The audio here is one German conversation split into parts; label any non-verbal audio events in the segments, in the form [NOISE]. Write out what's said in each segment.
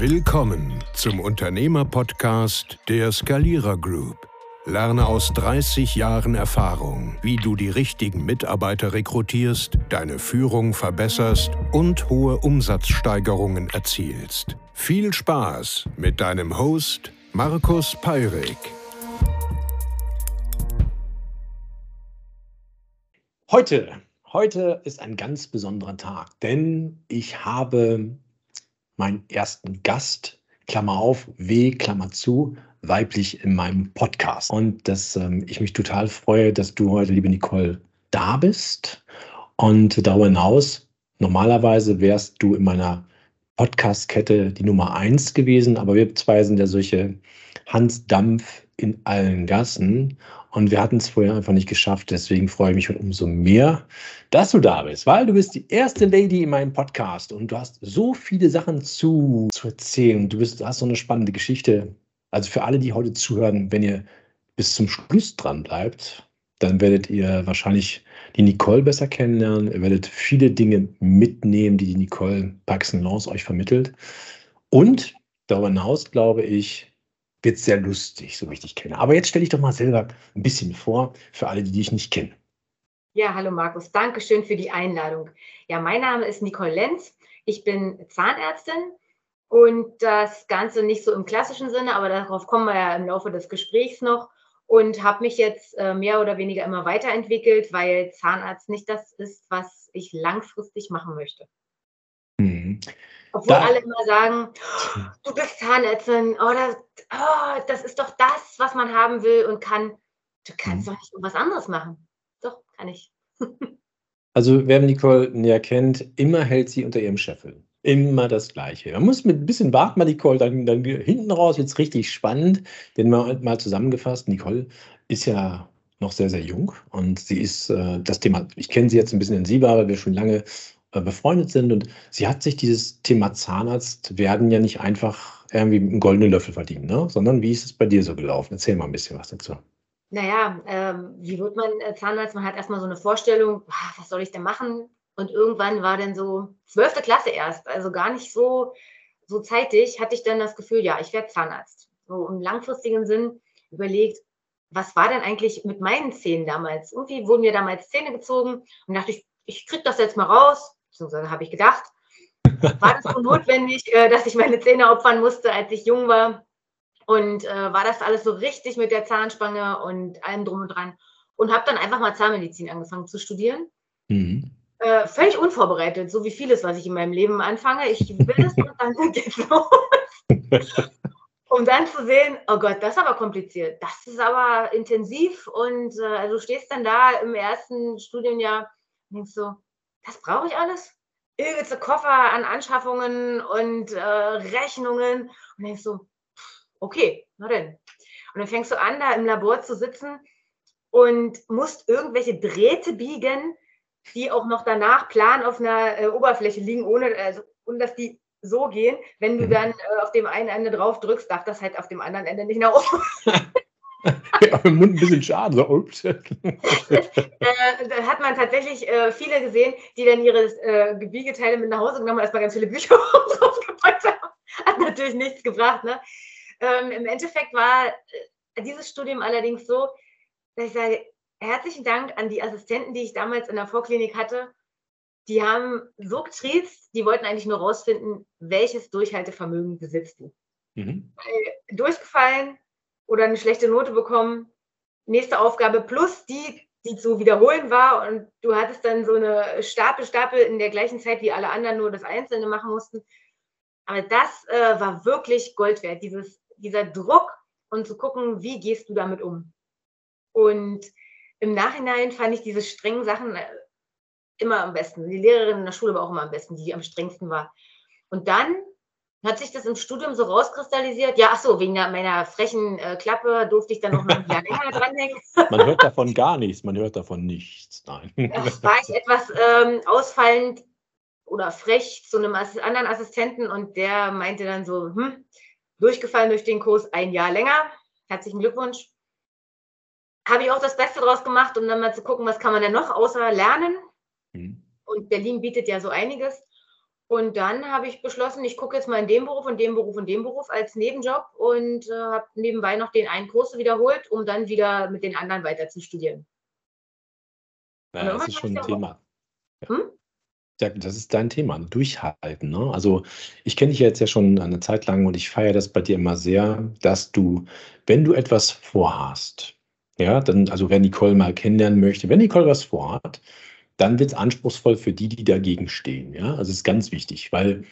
Willkommen zum Unternehmer-Podcast der Skalierer Group. Lerne aus 30 Jahren Erfahrung, wie du die richtigen Mitarbeiter rekrutierst, deine Führung verbesserst und hohe Umsatzsteigerungen erzielst. Viel Spaß mit deinem Host Markus Peirik. Heute, heute ist ein ganz besonderer Tag, denn ich habe meinen ersten Gast, Klammer auf, W, Klammer zu, weiblich in meinem Podcast. Und dass ähm, ich mich total freue, dass du heute, liebe Nicole, da bist. Und darüber hinaus, normalerweise wärst du in meiner Podcast-Kette die Nummer eins gewesen, aber wir zwei sind ja solche Hans Dampf in allen Gassen. Und wir hatten es vorher einfach nicht geschafft. Deswegen freue ich mich umso mehr, dass du da bist, weil du bist die erste Lady in meinem Podcast und du hast so viele Sachen zu, zu erzählen. Du bist, hast so eine spannende Geschichte. Also für alle, die heute zuhören, wenn ihr bis zum Schluss dran bleibt, dann werdet ihr wahrscheinlich die Nicole besser kennenlernen. Ihr werdet viele Dinge mitnehmen, die die Nicole par excellence euch vermittelt. Und darüber hinaus, glaube ich, wird sehr lustig, so wie ich dich kenne. Aber jetzt stelle ich doch mal selber ein bisschen vor für alle, die dich nicht kennen. Ja, hallo Markus, danke schön für die Einladung. Ja, mein Name ist Nicole Lenz. Ich bin Zahnärztin und das Ganze nicht so im klassischen Sinne, aber darauf kommen wir ja im Laufe des Gesprächs noch und habe mich jetzt äh, mehr oder weniger immer weiterentwickelt, weil Zahnarzt nicht das ist, was ich langfristig machen möchte. Obwohl da, alle immer sagen, du bist Zahnärztin, oh das, oh, das ist doch das, was man haben will und kann. Du kannst mhm. doch nicht irgendwas anderes machen. Doch, kann ich. [LAUGHS] also, wer Nicole näher kennt, immer hält sie unter ihrem Scheffel. Immer das Gleiche. Man muss mit ein bisschen warten, mal, Nicole, dann, dann hinten raus wird es richtig spannend. Denn mal, mal zusammengefasst, Nicole ist ja noch sehr, sehr jung und sie ist äh, das Thema, ich kenne sie jetzt ein bisschen intensiver, weil wir schon lange befreundet sind. Und sie hat sich dieses Thema Zahnarzt werden ja nicht einfach irgendwie einen goldenen Löffel verdienen, ne? sondern wie ist es bei dir so gelaufen? Erzähl mal ein bisschen was dazu. Naja, ähm, wie wird man äh, Zahnarzt? Man hat erstmal so eine Vorstellung, ah, was soll ich denn machen? Und irgendwann war dann so zwölfte Klasse erst, also gar nicht so, so zeitig, hatte ich dann das Gefühl, ja, ich werde Zahnarzt. So im langfristigen Sinn überlegt, was war denn eigentlich mit meinen Zähnen damals? Irgendwie wurden mir damals Zähne gezogen und dachte ich, ich kriege das jetzt mal raus, beziehungsweise habe ich gedacht, war das so [LAUGHS] notwendig, äh, dass ich meine Zähne opfern musste, als ich jung war. Und äh, war das alles so richtig mit der Zahnspange und allem drum und dran. Und habe dann einfach mal Zahnmedizin angefangen zu studieren. Mhm. Äh, völlig unvorbereitet, so wie vieles, was ich in meinem Leben anfange. Ich will es und dann [LAUGHS] geht's los. um dann zu sehen, oh Gott, das ist aber kompliziert, das ist aber intensiv und äh, also du stehst dann da im ersten Studienjahr und denkst so, das brauche ich alles? Übelste Koffer an Anschaffungen und äh, Rechnungen. Und denkst so, okay, na denn. Und dann fängst du an, da im Labor zu sitzen und musst irgendwelche Drähte biegen, die auch noch danach plan auf einer äh, Oberfläche liegen, ohne, also, und dass die so gehen. Wenn du mhm. dann äh, auf dem einen Ende drauf drückst, darf das halt auf dem anderen Ende nicht nach oben. [LAUGHS] ja, im Mund ein bisschen schade. So, ups. [LAUGHS] äh, da hat man tatsächlich äh, viele gesehen, die dann ihre äh, Gebiegeteile mit nach Hause genommen haben, erstmal ganz viele Bücher [LAUGHS] draufgepackt haben. Hat natürlich nichts gebracht. Ne? Ähm, Im Endeffekt war äh, dieses Studium allerdings so, dass ich sage, herzlichen Dank an die Assistenten, die ich damals in der Vorklinik hatte. Die haben so getriezt, die wollten eigentlich nur rausfinden, welches Durchhaltevermögen besitzt du. Mhm. Durchgefallen, oder eine schlechte Note bekommen. Nächste Aufgabe plus die, die zu wiederholen war. Und du hattest dann so eine Stapel, Stapel in der gleichen Zeit, wie alle anderen nur das Einzelne machen mussten. Aber das äh, war wirklich Gold wert, dieses, dieser Druck und zu gucken, wie gehst du damit um. Und im Nachhinein fand ich diese strengen Sachen äh, immer am besten. Die Lehrerin in der Schule war auch immer am besten, die am strengsten war. Und dann hat sich das im Studium so rauskristallisiert? Ja, ach so, wegen meiner frechen äh, Klappe durfte ich dann noch ein Jahr länger dranhängen. [LAUGHS] Man hört davon gar nichts, man hört davon nichts, nein. Da war ich etwas ähm, ausfallend oder frech zu einem Assi anderen Assistenten und der meinte dann so, hm, durchgefallen durch den Kurs ein Jahr länger. Herzlichen Glückwunsch. Habe ich auch das Beste draus gemacht, um dann mal zu gucken, was kann man denn noch außer lernen. Hm. Und Berlin bietet ja so einiges. Und dann habe ich beschlossen, ich gucke jetzt mal in dem Beruf und dem Beruf und dem Beruf als Nebenjob und äh, habe nebenbei noch den einen Kurs wiederholt, um dann wieder mit den anderen weiter zu studieren. Ja, das ist schon ein Thema. Hm? Ja, das ist dein Thema, durchhalten. Ne? Also ich kenne dich jetzt ja schon eine Zeit lang und ich feiere das bei dir immer sehr, dass du, wenn du etwas vorhast, ja, dann, also wer Nicole mal kennenlernen möchte, wenn Nicole was vorhat, dann wird es anspruchsvoll für die, die dagegen stehen. Ja, also es ist ganz wichtig, weil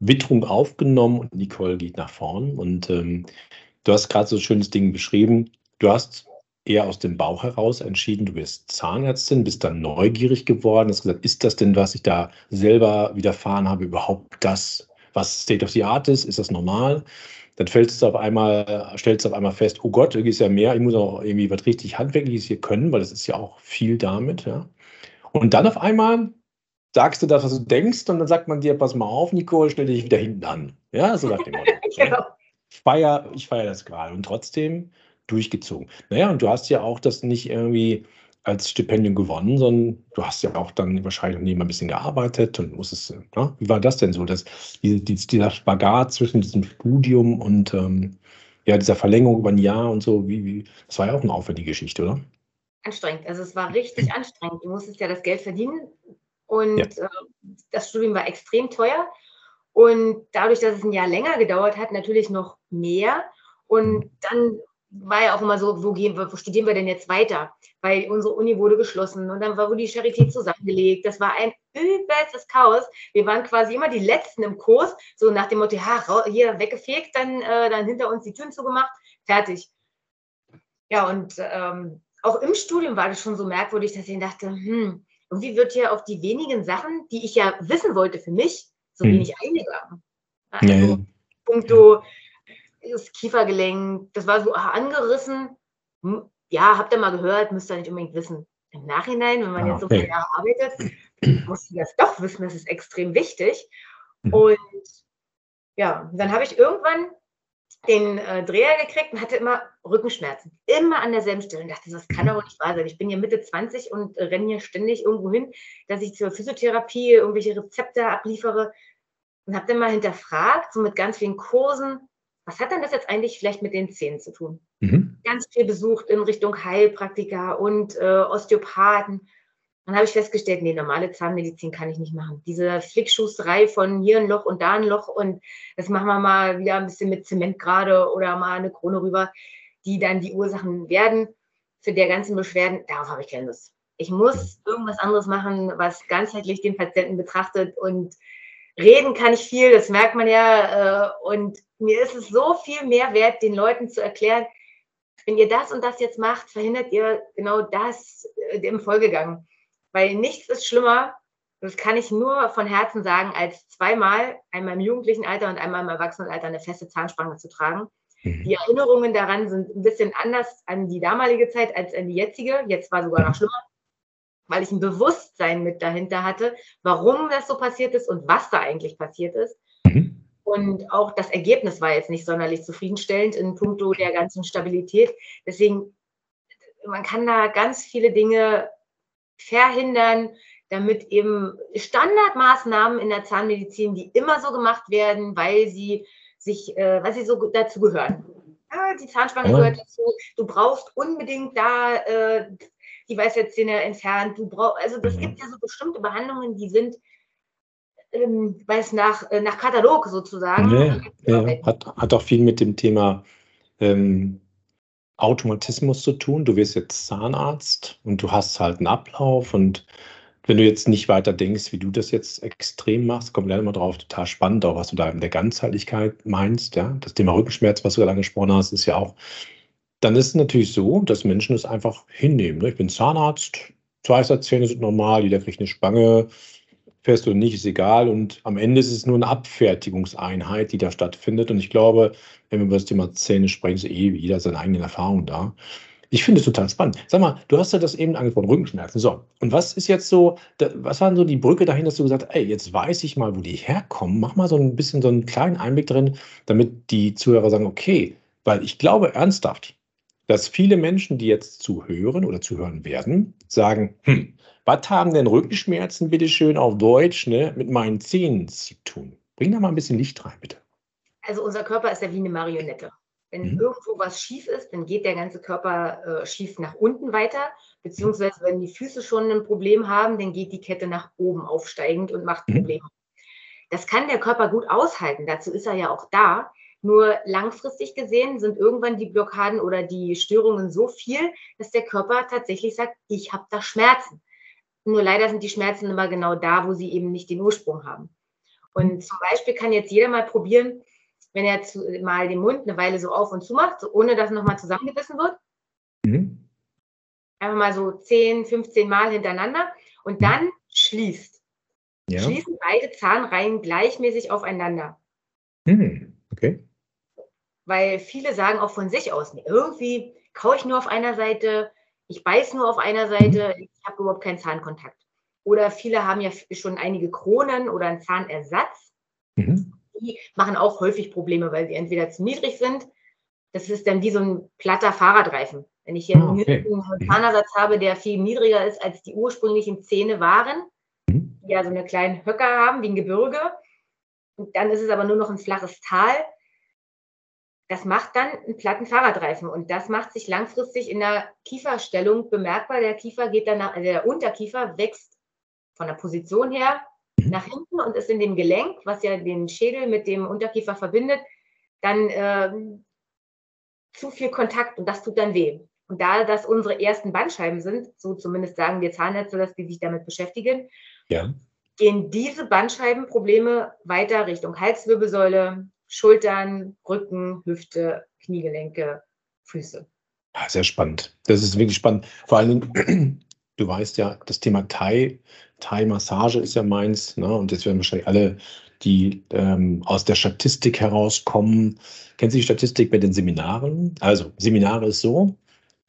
Witterung aufgenommen und Nicole geht nach vorn. Und ähm, du hast gerade so ein schönes Ding beschrieben. Du hast eher aus dem Bauch heraus entschieden, du bist Zahnärztin, bist dann neugierig geworden, hast gesagt, ist das denn, was ich da selber widerfahren habe, überhaupt das, was State of the Art ist? Ist das normal? Dann fällt es auf einmal, stellst du auf einmal fest, oh Gott, irgendwie ist ja mehr, ich muss auch irgendwie was richtig Handwerkliches hier können, weil das ist ja auch viel damit, ja. Und dann auf einmal sagst du das, was du denkst, und dann sagt man dir, pass mal auf, Nico, stell dich wieder hinten an. Ja, so nach dem Motto. [LAUGHS] genau. Ich feiere ich feier das gerade und trotzdem durchgezogen. Naja, und du hast ja auch das nicht irgendwie als Stipendium gewonnen, sondern du hast ja auch dann wahrscheinlich neben ein bisschen gearbeitet und musstest, ne? wie war das denn so, dass die, die, dieser Spagat zwischen diesem Studium und ähm, ja, dieser Verlängerung über ein Jahr und so, wie, wie, das war ja auch eine aufwendige Geschichte, oder? Anstrengend. Also es war richtig anstrengend. Du musstest ja das Geld verdienen und ja. äh, das Studium war extrem teuer. Und dadurch, dass es ein Jahr länger gedauert hat, natürlich noch mehr. Und mhm. dann war ja auch immer so, wo, gehen wir, wo studieren wir denn jetzt weiter? Weil unsere Uni wurde geschlossen und dann war wohl die Charité zusammengelegt. Das war ein übelstes Chaos. Wir waren quasi immer die Letzten im Kurs, so nach dem Motto, ha, hier weggefegt, dann, äh, dann hinter uns die Türen zugemacht, fertig. Ja, und ähm, auch im Studium war das schon so merkwürdig, dass ich dachte, hm, irgendwie wird hier auf die wenigen Sachen, die ich ja wissen wollte für mich, so hm. wenig eingegangen. Also, ja, Punkto das Kiefergelenk, das war so angerissen. Hm, ja, habt ihr mal gehört, müsst ihr nicht unbedingt wissen. Im Nachhinein, wenn man ah, jetzt so viele Jahre arbeitet, muss ich das doch wissen, das ist extrem wichtig. Mhm. Und ja, dann habe ich irgendwann den äh, Dreher gekriegt und hatte immer Rückenschmerzen. Immer an derselben Stelle. Und dachte, das kann doch nicht wahr sein. Ich bin hier Mitte 20 und äh, renne hier ständig irgendwo hin, dass ich zur Physiotherapie irgendwelche Rezepte abliefere. Und habe dann mal hinterfragt, so mit ganz vielen Kursen, was hat denn das jetzt eigentlich vielleicht mit den Zähnen zu tun? Mhm. Ganz viel besucht in Richtung Heilpraktiker und äh, Osteopathen. Dann habe ich festgestellt, nee, normale Zahnmedizin kann ich nicht machen. Diese Flickschusterei von hier ein Loch und da ein Loch und das machen wir mal wieder ein bisschen mit Zement gerade oder mal eine Krone rüber, die dann die Ursachen werden für der ganzen Beschwerden. Darauf habe ich keine Lust. Ich muss irgendwas anderes machen, was ganzheitlich den Patienten betrachtet und reden kann ich viel, das merkt man ja. Äh, und mir ist es so viel mehr wert, den Leuten zu erklären, wenn ihr das und das jetzt macht, verhindert ihr genau das äh, im Folgegang. Weil nichts ist schlimmer, das kann ich nur von Herzen sagen, als zweimal, einmal im jugendlichen Alter und einmal im Erwachsenenalter, eine feste Zahnspange zu tragen. Mhm. Die Erinnerungen daran sind ein bisschen anders an die damalige Zeit als an die jetzige. Jetzt war sogar noch schlimmer, weil ich ein Bewusstsein mit dahinter hatte, warum das so passiert ist und was da eigentlich passiert ist. Mhm. Und auch das Ergebnis war jetzt nicht sonderlich zufriedenstellend in puncto der ganzen Stabilität. Deswegen, man kann da ganz viele Dinge verhindern, damit eben Standardmaßnahmen in der Zahnmedizin, die immer so gemacht werden, weil sie sich, äh, weil sie so dazu gehören. Ja, die Zahnspange ja. gehört dazu. Du brauchst unbedingt da äh, die Weisheitszähne entfernt. Du brauchst, also das mhm. gibt ja so bestimmte Behandlungen, die sind ähm, weil es nach, äh, nach Katalog sozusagen. Ja, ja. Hat, hat auch viel mit dem Thema ähm, Automatismus zu tun. Du wirst jetzt Zahnarzt und du hast halt einen Ablauf und wenn du jetzt nicht weiter denkst, wie du das jetzt extrem machst, kommt leider mal drauf, total spannend, auch was du da in der Ganzheitlichkeit meinst, ja. Das Thema Rückenschmerz, was du gerade angesprochen hast, ist ja auch, dann ist es natürlich so, dass Menschen es einfach hinnehmen. Ne? Ich bin Zahnarzt, Zähne sind normal, jeder kriegt eine Spange, fährst du nicht, ist egal. Und am Ende ist es nur eine Abfertigungseinheit, die da stattfindet. Und ich glaube, wenn wir über das Thema Zähne sprechen, ist eh jeder seine eigenen Erfahrungen da. Ich finde es total spannend. Sag mal, du hast ja das eben angesprochen, Rückenschmerzen. So, und was ist jetzt so, was war so die Brücke dahin, dass du gesagt hast, ey, jetzt weiß ich mal, wo die herkommen. Mach mal so ein bisschen so einen kleinen Einblick drin, damit die Zuhörer sagen, okay, weil ich glaube ernsthaft, dass viele Menschen, die jetzt zuhören oder zuhören werden, sagen, hm, Was haben denn Rückenschmerzen, bitteschön, auf Deutsch, ne, mit meinen Zähnen zu tun? Bring da mal ein bisschen Licht rein, bitte. Also unser Körper ist ja wie eine Marionette. Wenn mhm. irgendwo was schief ist, dann geht der ganze Körper äh, schief nach unten weiter. Beziehungsweise wenn die Füße schon ein Problem haben, dann geht die Kette nach oben aufsteigend und macht mhm. Probleme. Mhm. Das kann der Körper gut aushalten. Dazu ist er ja auch da. Nur langfristig gesehen sind irgendwann die Blockaden oder die Störungen so viel, dass der Körper tatsächlich sagt, ich habe da Schmerzen. Nur leider sind die Schmerzen immer genau da, wo sie eben nicht den Ursprung haben. Und zum Beispiel kann jetzt jeder mal probieren, wenn er zu, mal den Mund eine Weile so auf und zu macht, so ohne dass nochmal zusammengebissen wird. Mhm. Einfach mal so 10, 15 Mal hintereinander und dann schließt. Ja. Schließen beide Zahnreihen gleichmäßig aufeinander. Mhm. Okay. Weil viele sagen auch von sich aus, irgendwie kaue ich nur auf einer Seite, ich beiß nur auf einer Seite, ich habe überhaupt keinen Zahnkontakt. Oder viele haben ja schon einige Kronen oder einen Zahnersatz. Mhm die machen auch häufig Probleme, weil sie entweder zu niedrig sind. Das ist dann wie so ein platter Fahrradreifen. Wenn ich hier ah, okay. einen mhm. Zahnersatz habe, der viel niedriger ist, als die ursprünglichen Zähne waren, mhm. die ja so eine kleinen Höcker haben, wie ein Gebirge, und dann ist es aber nur noch ein flaches Tal, das macht dann einen platten Fahrradreifen und das macht sich langfristig in der Kieferstellung bemerkbar. Der Kiefer geht dann, nach, also der Unterkiefer wächst von der Position her nach hinten und ist in dem Gelenk, was ja den Schädel mit dem Unterkiefer verbindet, dann äh, zu viel Kontakt und das tut dann weh. Und da das unsere ersten Bandscheiben sind, so zumindest sagen wir Zahnärzte, dass die sich damit beschäftigen, ja. gehen diese Bandscheibenprobleme weiter Richtung Halswirbelsäule, Schultern, Rücken, Hüfte, Kniegelenke, Füße. Ja, sehr spannend. Das ist wirklich spannend. Vor allem, [CLEARS THROAT] du weißt ja, das Thema Thai Thai-Massage ist ja meins. Ne? Und jetzt werden wahrscheinlich alle, die ähm, aus der Statistik herauskommen. Kennen Sie die Statistik bei den Seminaren? Also, Seminare ist so,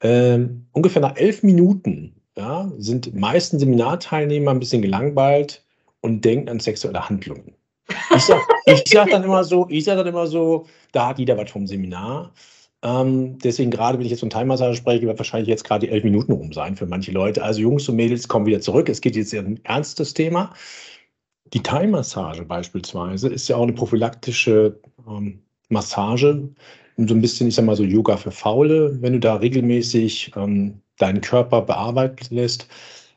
ähm, ungefähr nach elf Minuten ja, sind meisten Seminarteilnehmer ein bisschen gelangweilt und denken an sexuelle Handlungen. Ich sage sag dann immer so, ich sage dann immer so, da hat jeder was vom Seminar. Ähm, deswegen gerade, wenn ich jetzt von Time-Massage spreche, wird wahrscheinlich jetzt gerade die elf Minuten rum sein für manche Leute. Also Jungs und Mädels kommen wieder zurück. Es geht jetzt ein ernstes Thema. Die Time-Massage beispielsweise ist ja auch eine prophylaktische ähm, Massage. So ein bisschen, ich sag mal so Yoga für Faule. Wenn du da regelmäßig ähm, deinen Körper bearbeiten lässt,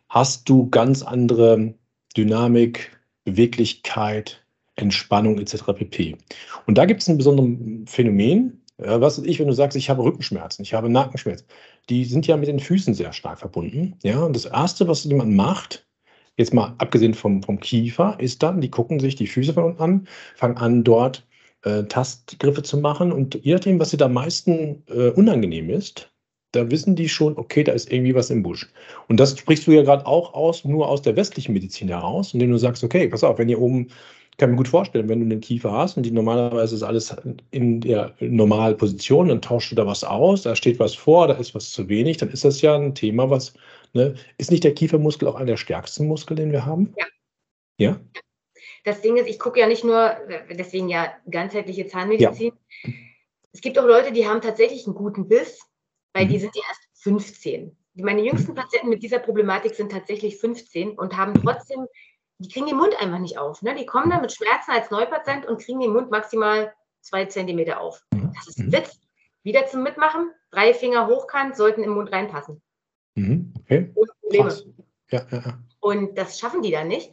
hast du ganz andere Dynamik, Beweglichkeit, Entspannung etc. pp. Und da gibt es ein besonderes Phänomen, äh, was ich, wenn du sagst, ich habe Rückenschmerzen, ich habe Nackenschmerzen, die sind ja mit den Füßen sehr stark verbunden. Ja, und das Erste, was jemand macht, jetzt mal abgesehen vom, vom Kiefer, ist dann, die gucken sich die Füße von unten an, fangen an, dort äh, Tastgriffe zu machen und je nachdem, was dir da am meisten äh, unangenehm ist, da wissen die schon, okay, da ist irgendwie was im Busch. Und das sprichst du ja gerade auch aus, nur aus der westlichen Medizin heraus, indem du sagst, okay, pass auf, wenn ihr oben kann mir gut vorstellen, wenn du einen Kiefer hast und die normalerweise ist alles in der normalen Position, dann tauschst du da was aus, da steht was vor, da ist was zu wenig, dann ist das ja ein Thema, was, ne, ist nicht der Kiefermuskel auch einer der stärksten Muskeln, den wir haben? Ja. Ja? Das Ding ist, ich gucke ja nicht nur, deswegen ja ganzheitliche Zahnmedizin. Ja. Es gibt auch Leute, die haben tatsächlich einen guten Biss, weil mhm. die sind ja erst 15. Meine jüngsten mhm. Patienten mit dieser Problematik sind tatsächlich 15 und haben mhm. trotzdem die kriegen den Mund einfach nicht auf. Ne? Die kommen dann mit Schmerzen als Neupatient und kriegen den Mund maximal zwei Zentimeter auf. Mhm. Das ist ein mhm. Witz. Wieder zum Mitmachen, drei Finger hochkant sollten im Mund reinpassen. Mhm. Okay. Ohne Probleme. Ja, ja, ja. Und das schaffen die dann nicht.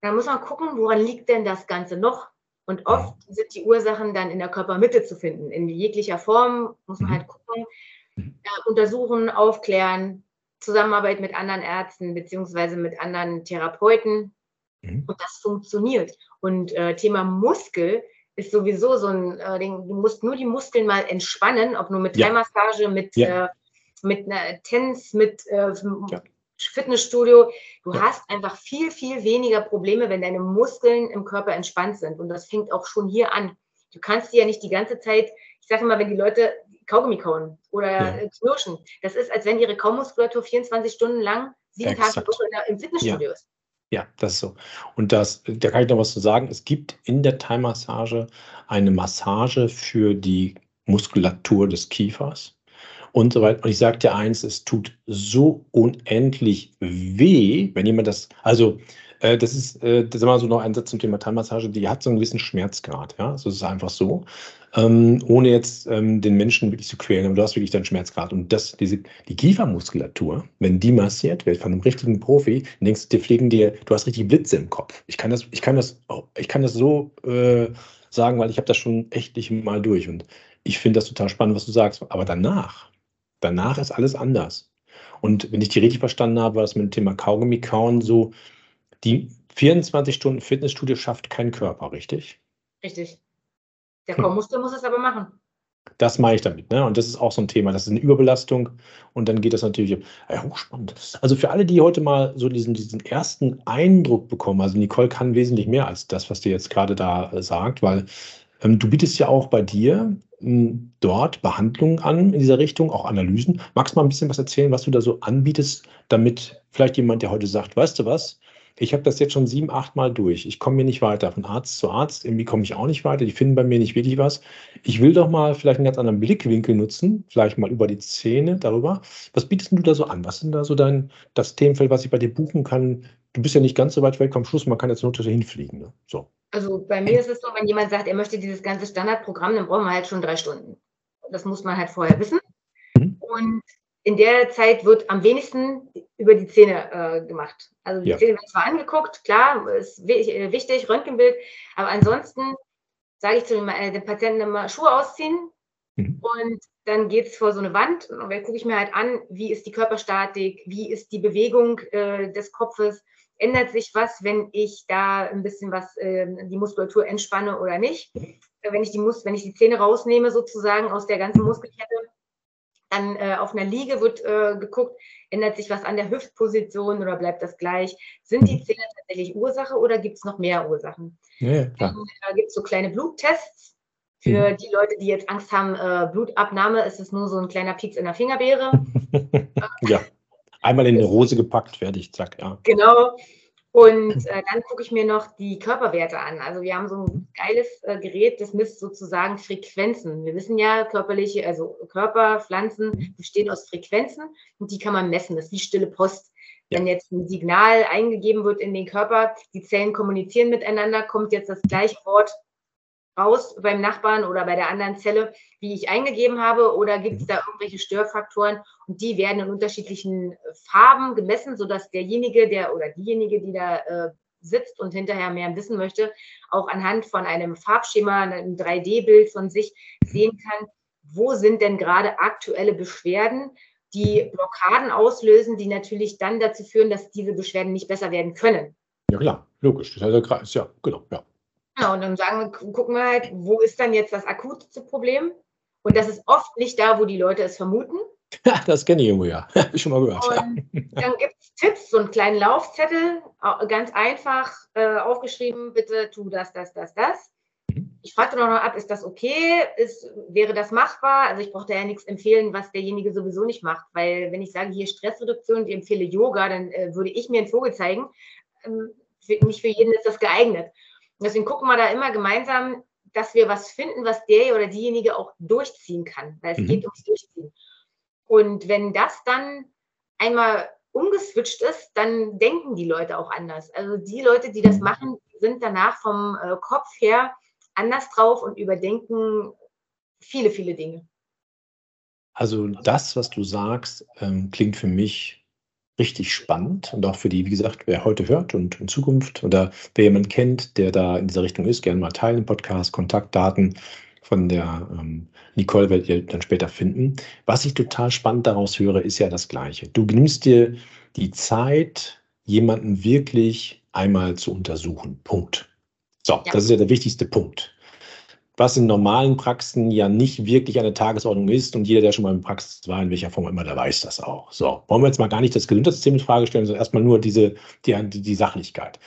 Da muss man gucken, woran liegt denn das Ganze noch? Und oft ja. sind die Ursachen dann in der Körpermitte zu finden. In jeglicher Form muss man mhm. halt gucken, äh, untersuchen, aufklären, Zusammenarbeit mit anderen Ärzten beziehungsweise mit anderen Therapeuten. Mhm. Und das funktioniert. Und äh, Thema Muskel ist sowieso so ein äh, Ding, du musst nur die Muskeln mal entspannen, ob nur mit ja. Thai-Massage, mit, ja. äh, mit einer Tennis, mit äh, ja. Fitnessstudio. Du hast einfach viel, viel weniger Probleme, wenn deine Muskeln im Körper entspannt sind. Und das fängt auch schon hier an. Du kannst dir ja nicht die ganze Zeit, ich sage immer, wenn die Leute Kaugummi kauen oder ja. Äh, knirschen. Das ist, als wenn ihre Kaumuskulatur 24 Stunden lang sieben Exakt. Tage im Fitnessstudio ja. ist. Ja, das ist so. Und das, da kann ich noch was zu sagen. Es gibt in der Thai-Massage eine Massage für die Muskulatur des Kiefers. und so weiter. Und ich sage dir eins, es tut so unendlich weh, wenn jemand das, also äh, das ist, äh, das ist immer so noch ein Satz zum Thema Thai-Massage, die hat so einen gewissen Schmerzgrad, ja, es ist einfach so, ähm, ohne jetzt ähm, den Menschen wirklich zu quälen, aber du hast wirklich deinen Schmerzgrad und das, diese, die Kiefermuskulatur, wenn die massiert wird von einem richtigen Profi, denkst du, die fliegen dir, du hast richtig Blitze im Kopf. Ich kann das, ich kann das, ich kann das so äh, sagen, weil ich habe das schon echt mal durch und ich finde das total spannend, was du sagst, aber danach, danach ist alles anders. Und wenn ich die richtig verstanden habe, war das mit dem Thema Kaugummi kauen so, die 24 Stunden Fitnessstudio schafft keinen Körper, richtig? Richtig. Der Kaummuskel muss es aber machen. Das mache ich damit. Ne? Und das ist auch so ein Thema. Das ist eine Überbelastung. Und dann geht das natürlich. Ja, hochspannend. Also für alle, die heute mal so diesen, diesen ersten Eindruck bekommen, also Nicole kann wesentlich mehr als das, was dir jetzt gerade da äh, sagt, weil ähm, du bietest ja auch bei dir ähm, dort Behandlungen an in dieser Richtung, auch Analysen. Magst du mal ein bisschen was erzählen, was du da so anbietest, damit vielleicht jemand, der heute sagt, weißt du was, ich habe das jetzt schon sieben, acht Mal durch. Ich komme mir nicht weiter. Von Arzt zu Arzt, irgendwie komme ich auch nicht weiter. Die finden bei mir nicht wirklich was. Ich will doch mal vielleicht einen ganz anderen Blickwinkel nutzen, vielleicht mal über die Zähne darüber. Was bietest du da so an? Was ist denn da so dein, das Themenfeld, was ich bei dir buchen kann? Du bist ja nicht ganz so weit weg am Schluss, man kann jetzt nur hinfliegen. Ne? So. Also bei mir ist es so, wenn jemand sagt, er möchte dieses ganze Standardprogramm, dann brauchen wir halt schon drei Stunden. Das muss man halt vorher wissen. Mhm. Und in der Zeit wird am wenigsten über die Zähne äh, gemacht. Also die ja. Zähne werden zwar angeguckt, klar, ist äh, wichtig, Röntgenbild, aber ansonsten sage ich zu dem, äh, dem, Patienten immer Schuhe ausziehen mhm. und dann geht es vor so eine Wand und dann gucke ich mir halt an, wie ist die Körperstatik, wie ist die Bewegung äh, des Kopfes, ändert sich was, wenn ich da ein bisschen was, ähm, die Muskulatur entspanne oder nicht. Wenn ich die, Mus wenn ich die Zähne rausnehme sozusagen aus der ganzen Muskelkette, dann äh, auf einer Liege wird äh, geguckt, ändert sich was an der Hüftposition oder bleibt das gleich? Sind die mhm. Zähne tatsächlich Ursache oder gibt es noch mehr Ursachen? Ja, dann äh, gibt es so kleine Bluttests. Für mhm. die Leute, die jetzt Angst haben, äh, Blutabnahme, ist es nur so ein kleiner Pieks in der Fingerbeere. [LAUGHS] ja, einmal in eine Rose gepackt, fertig, zack, ja. Genau. Und äh, dann gucke ich mir noch die Körperwerte an. Also wir haben so ein geiles äh, Gerät, das misst sozusagen Frequenzen. Wir wissen ja, körperliche, also Körper, Pflanzen bestehen aus Frequenzen und die kann man messen. Das ist wie stille Post. Ja. Wenn jetzt ein Signal eingegeben wird in den Körper, die Zellen kommunizieren miteinander, kommt jetzt das gleiche Wort raus beim Nachbarn oder bei der anderen Zelle, wie ich eingegeben habe, oder gibt es mhm. da irgendwelche Störfaktoren und die werden in unterschiedlichen Farben gemessen, sodass derjenige, der oder diejenige, die da äh, sitzt und hinterher mehr wissen möchte, auch anhand von einem Farbschema, einem 3D-Bild von sich sehen kann, wo sind denn gerade aktuelle Beschwerden, die Blockaden auslösen, die natürlich dann dazu führen, dass diese Beschwerden nicht besser werden können. Ja klar, logisch. Das ist ja, ja genau, ja. Genau, und dann sagen wir, gucken wir halt, wo ist dann jetzt das akute Problem? Und das ist oft nicht da, wo die Leute es vermuten. das kenne ich irgendwo, ja. [LAUGHS] Habe ich schon mal gehört. Und dann gibt es Tipps, so einen kleinen Laufzettel, ganz einfach äh, aufgeschrieben, bitte tu das, das, das, das. Mhm. Ich fragte noch ab, ist das okay? Ist, wäre das machbar? Also ich brauchte ja nichts empfehlen, was derjenige sowieso nicht macht, weil wenn ich sage, hier Stressreduktion und ich empfehle Yoga, dann äh, würde ich mir einen Vogel zeigen. Ähm, für, nicht für jeden ist das geeignet. Deswegen gucken wir da immer gemeinsam, dass wir was finden, was der oder diejenige auch durchziehen kann, weil es mhm. geht ums Durchziehen. Und wenn das dann einmal umgeswitcht ist, dann denken die Leute auch anders. Also die Leute, die das machen, sind danach vom äh, Kopf her anders drauf und überdenken viele, viele Dinge. Also das, was du sagst, ähm, klingt für mich richtig spannend und auch für die, wie gesagt, wer heute hört und in Zukunft oder wer jemanden kennt, der da in dieser Richtung ist, gerne mal teilen im Podcast, Kontaktdaten von der ähm, Nicole werdet ihr dann später finden. Was ich total spannend daraus höre, ist ja das Gleiche. Du nimmst dir die Zeit, jemanden wirklich einmal zu untersuchen. Punkt. So, ja. das ist ja der wichtigste Punkt was in normalen Praxen ja nicht wirklich eine Tagesordnung ist. Und jeder, der schon mal in Praxis war, in welcher Form immer, der weiß das auch. So, wollen wir jetzt mal gar nicht das Gesundheitssystem in Frage stellen, sondern erstmal nur diese, die, die, Sachlichkeit.